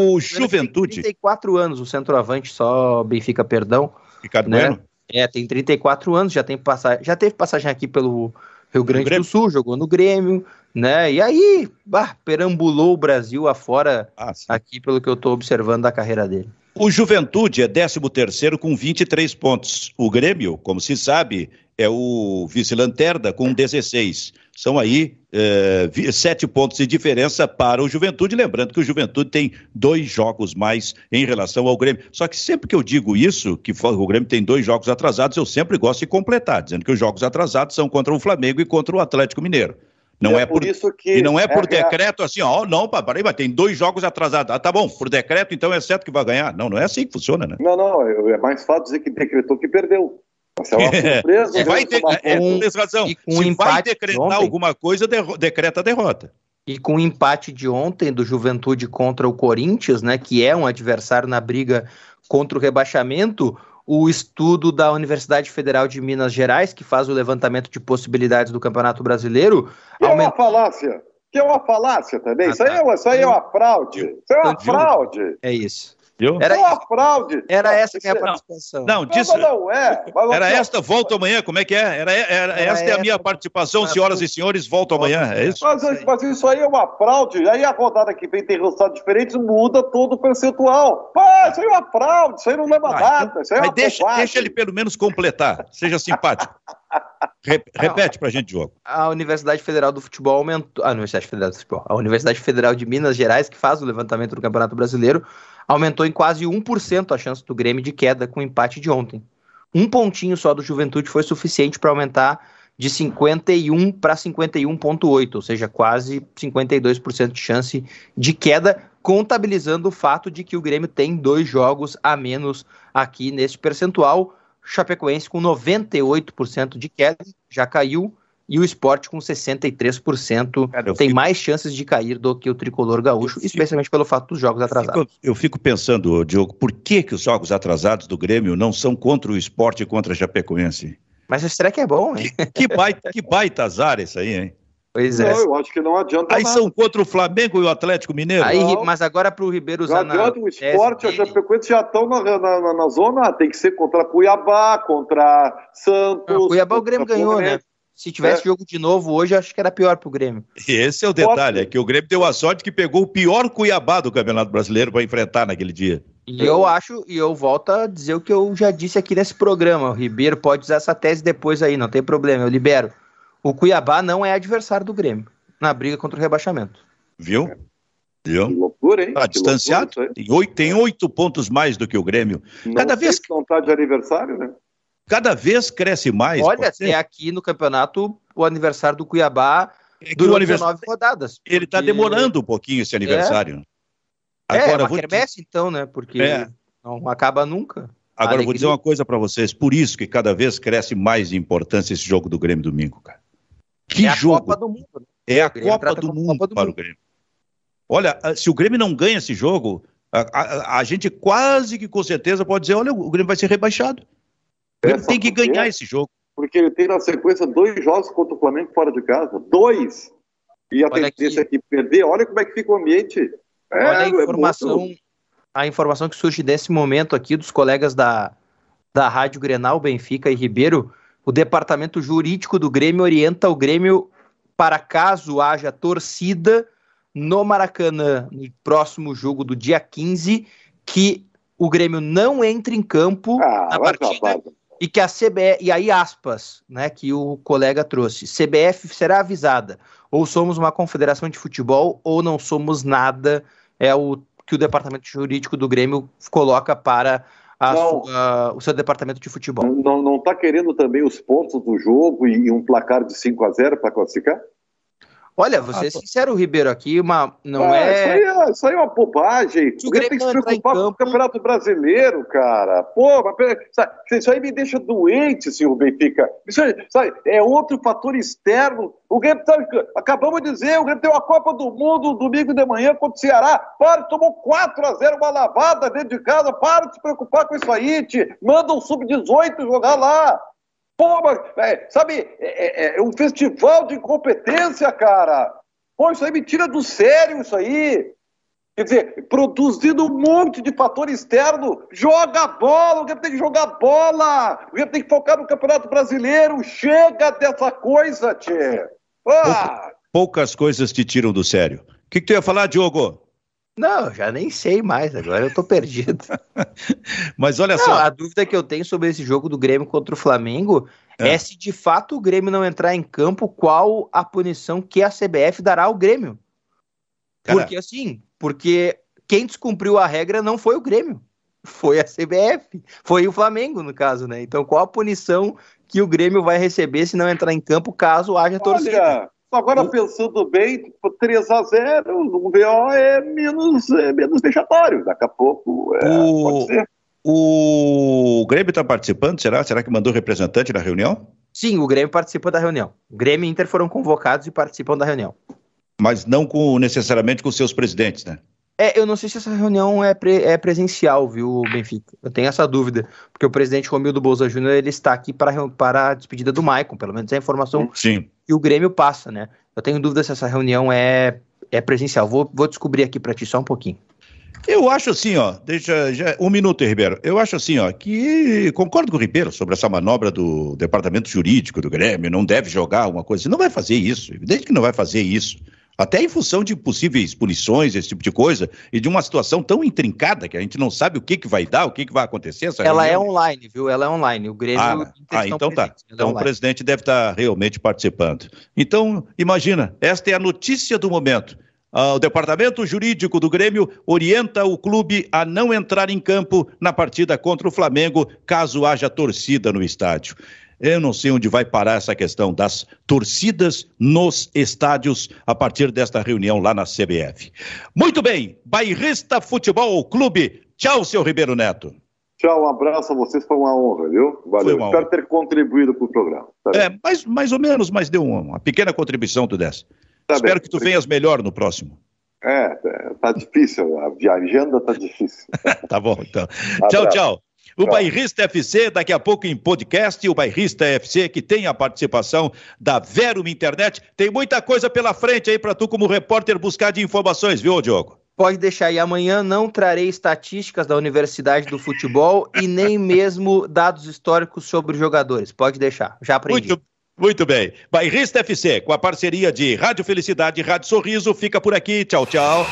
O Juventude. Tem 34 anos, o centroavante, só Benfica, perdão. Ricardo né? Bueno? É, tem 34 anos, já, tem passagem, já teve passagem aqui pelo Rio Grande do Sul, jogou no Grêmio, né? E aí, bah, perambulou o Brasil afora ah, aqui, pelo que eu estou observando da carreira dele. O Juventude é 13 terceiro com 23 pontos. O Grêmio, como se sabe, é o vice-lanterna com 16. São aí é, sete pontos de diferença para o Juventude. Lembrando que o Juventude tem dois jogos mais em relação ao Grêmio. Só que sempre que eu digo isso, que o Grêmio tem dois jogos atrasados, eu sempre gosto de completar, dizendo que os jogos atrasados são contra o Flamengo e contra o Atlético Mineiro. Não é, é por, isso que. E não é por é, é decreto assim, ó, não, peraí, mas tem dois jogos atrasados. Ah, tá bom, por decreto, então é certo que vai ganhar. Não, não é assim que funciona, né? Não, não, é, é mais fácil dizer que decretou que perdeu. Essa é uma surpresa. É, vai de, é, com, razão. Se um vai decretar de alguma coisa, de, decreta a derrota. E com o empate de ontem do Juventude contra o Corinthians, né, que é um adversário na briga contra o rebaixamento, o estudo da Universidade Federal de Minas Gerais, que faz o levantamento de possibilidades do Campeonato Brasileiro. Que aumenta... é uma falácia. Que é uma falácia também. Ah, isso, aí é, isso aí é uma fraude. Isso é uma fraude. É isso. Viu? Era uma fraude. Era essa que é a participação. Não, disse, não, não é. Era esta, volta amanhã, como é que é? Era, era, era esta é a minha participação, senhoras e senhores, volta amanhã, é isso? Mas, mas, isso aí é uma fraude, aí a rodada que vem tem resultados diferentes, muda todo o percentual. Pá, isso aí é uma fraude, isso aí não leva ah, nada, então, isso aí é mas deixa, deixa ele pelo menos completar, seja simpático. repete pra gente, Diogo. A Universidade Federal do Futebol aumentou. A Universidade Federal do Futebol. A Universidade Federal de Minas Gerais, que faz o levantamento do Campeonato Brasileiro, aumentou em quase 1% a chance do Grêmio de queda com o empate de ontem. um pontinho só do Juventude foi suficiente para aumentar de 51 para 51,8, ou seja, quase 52% de chance de queda, contabilizando o fato de que o Grêmio tem dois jogos a menos aqui neste percentual. Chapecoense com 98% de queda, já caiu, e o esporte com 63% Cara, tem fico... mais chances de cair do que o tricolor gaúcho, fico... especialmente pelo fato dos jogos atrasados. Eu fico, eu fico pensando, Diogo, por que, que os jogos atrasados do Grêmio não são contra o esporte e contra a Chapecoense? Mas será que é bom, hein? Que, que, baita, que baita azar isso aí, hein? Pois é. Não, eu acho que não adianta Aí nada. são contra o Flamengo e o Atlético Mineiro. Aí, mas agora para o Ribeiro usar não adianta, o esporte e a Chapecoense já estão na, na, na, na, zona, tem que ser contra Cuiabá, contra Santos. Não, Cuiabá o Grêmio ganhou, né? Se tivesse é. jogo de novo hoje, acho que era pior pro Grêmio. E esse é o detalhe, é que o Grêmio deu a sorte que pegou o pior Cuiabá do Campeonato Brasileiro para enfrentar naquele dia. E eu acho, e eu volto a dizer o que eu já disse aqui nesse programa. O Ribeiro pode usar essa tese depois aí, não tem problema, eu libero. O Cuiabá não é adversário do Grêmio na briga contra o rebaixamento. Viu? Viu? Que loucura, hein? Tá distanciado. tem, oito, tem oito pontos mais do que o Grêmio. Cada não vez que não tá de aniversário, né? Cada vez cresce mais. Olha, até aqui no campeonato o aniversário do Cuiabá é durou aniversário... 19 rodadas. Porque... Ele está demorando um pouquinho esse aniversário. É, Agora, é uma quermesse, então, né? Porque é. não acaba nunca. Agora, eu vou dizer uma coisa para vocês. Por isso que cada vez cresce mais de importância esse jogo do Grêmio domingo, cara. Que é jogo. A Copa do Mundo. Né? É a Copa do, mundo Copa do para Mundo. o Grêmio. Olha, se o Grêmio não ganha esse jogo, a, a, a, gente quase que com certeza pode dizer: olha, o Grêmio vai ser rebaixado. Ele tem que ganhar esse jogo. Porque ele tem na sequência dois jogos contra o Flamengo fora de casa. Dois! E a Olha tendência aqui. é que perder. Olha como é que fica o ambiente. É, Olha a informação, é a informação que surge desse momento aqui dos colegas da, da Rádio Grenal, Benfica e Ribeiro. O departamento jurídico do Grêmio orienta o Grêmio para caso haja torcida no Maracanã no próximo jogo do dia 15, que o Grêmio não entre em campo ah, na partida e que a CBF, e aí aspas, né, que o colega trouxe, CBF será avisada, ou somos uma confederação de futebol ou não somos nada, é o que o departamento jurídico do Grêmio coloca para sua, o seu departamento de futebol. Não está querendo também os pontos do jogo e, e um placar de 5 a 0 para classificar? Olha, vou ser ah, sincero, Ribeiro, aqui uma, não ah, é... Isso aí é... Isso aí é uma bobagem. O Grêmio tem que se preocupar com o Campeonato Brasileiro, cara. Pô, mas, isso aí me deixa doente, senhor Benfica. Isso aí, sabe, é outro fator externo. O Grêmio, sabe, acabamos de dizer, o Grêmio tem uma Copa do Mundo domingo de manhã contra o Ceará. Para, tomou 4 a 0 uma lavada dentro de casa. Para de se preocupar com isso aí, te. Manda um sub-18 jogar lá. Pô, mas, é, sabe, é, é, é, um festival de incompetência, cara. Pô, isso aí me tira do sério, isso aí. Quer dizer, produzindo um monte de fator externo, joga bola, o Grêmio tem que jogar bola, o Grêmio tem que focar no Campeonato Brasileiro, chega dessa coisa, tchê. Ah. Poucas coisas te tiram do sério. O que, que tu ia falar, Diogo? Não, já nem sei mais, agora eu tô perdido. Mas olha não, só. A dúvida que eu tenho sobre esse jogo do Grêmio contra o Flamengo é. é. se de fato o Grêmio não entrar em campo, qual a punição que a CBF dará ao Grêmio. Cara... Porque assim, porque quem descumpriu a regra não foi o Grêmio, foi a CBF, foi o Flamengo no caso, né? Então qual a punição que o Grêmio vai receber se não entrar em campo caso haja Olha, torcida? Agora, pensando bem, 3 tipo, a 0 no VO é menos, é menos vexatório. Daqui a pouco é, o... pode ser. O Grêmio está participando, será? Será que mandou representante na reunião? Sim, o Grêmio participa da reunião. O Grêmio e Inter foram convocados e participam da reunião. Mas não com, necessariamente com seus presidentes, né? É, eu não sei se essa reunião é, pre, é presencial, viu, Benfica? Eu tenho essa dúvida, porque o presidente Romildo Bolsa Júnior ele está aqui para, para a despedida do Maicon, pelo menos é a informação Sim. que o Grêmio passa, né? Eu tenho dúvida se essa reunião é, é presencial. Vou, vou descobrir aqui para ti só um pouquinho. Eu acho assim, ó, deixa já, um minuto, Ribeiro. Eu acho assim, ó, que concordo com o Ribeiro sobre essa manobra do departamento jurídico do Grêmio, não deve jogar alguma coisa. Não vai fazer isso, evidente que não vai fazer isso. Até em função de possíveis punições, esse tipo de coisa, e de uma situação tão intrincada que a gente não sabe o que, que vai dar, o que, que vai acontecer. Ela reunião. é online, viu? Ela é online. O Grêmio. Ah, ah então tá. É então é o presidente deve estar realmente participando. Então, imagina, esta é a notícia do momento. Uh, o departamento jurídico do Grêmio orienta o clube a não entrar em campo na partida contra o Flamengo, caso haja torcida no estádio. Eu não sei onde vai parar essa questão das torcidas nos estádios a partir desta reunião lá na CBF. Muito bem, Bairrista Futebol Clube. Tchau, seu Ribeiro Neto. Tchau, um abraço a vocês, foi uma honra, viu? Valeu. Espero honra. ter contribuído para o programa. Tá é, mais, mais ou menos, mas deu uma, uma pequena contribuição tu dessa. Tá Espero bem. que tu venhas melhor no próximo. É, tá difícil, a agenda tá difícil. tá bom, então. Tchau, tchau. O Bairrista FC, daqui a pouco em podcast, o Bairrista FC, que tem a participação da Verum Internet. Tem muita coisa pela frente aí para tu, como repórter, buscar de informações, viu, Diogo? Pode deixar aí. Amanhã não trarei estatísticas da Universidade do Futebol e nem mesmo dados históricos sobre jogadores. Pode deixar. Já aprendi. Muito, muito bem. Bairrista FC, com a parceria de Rádio Felicidade e Rádio Sorriso, fica por aqui. Tchau, tchau.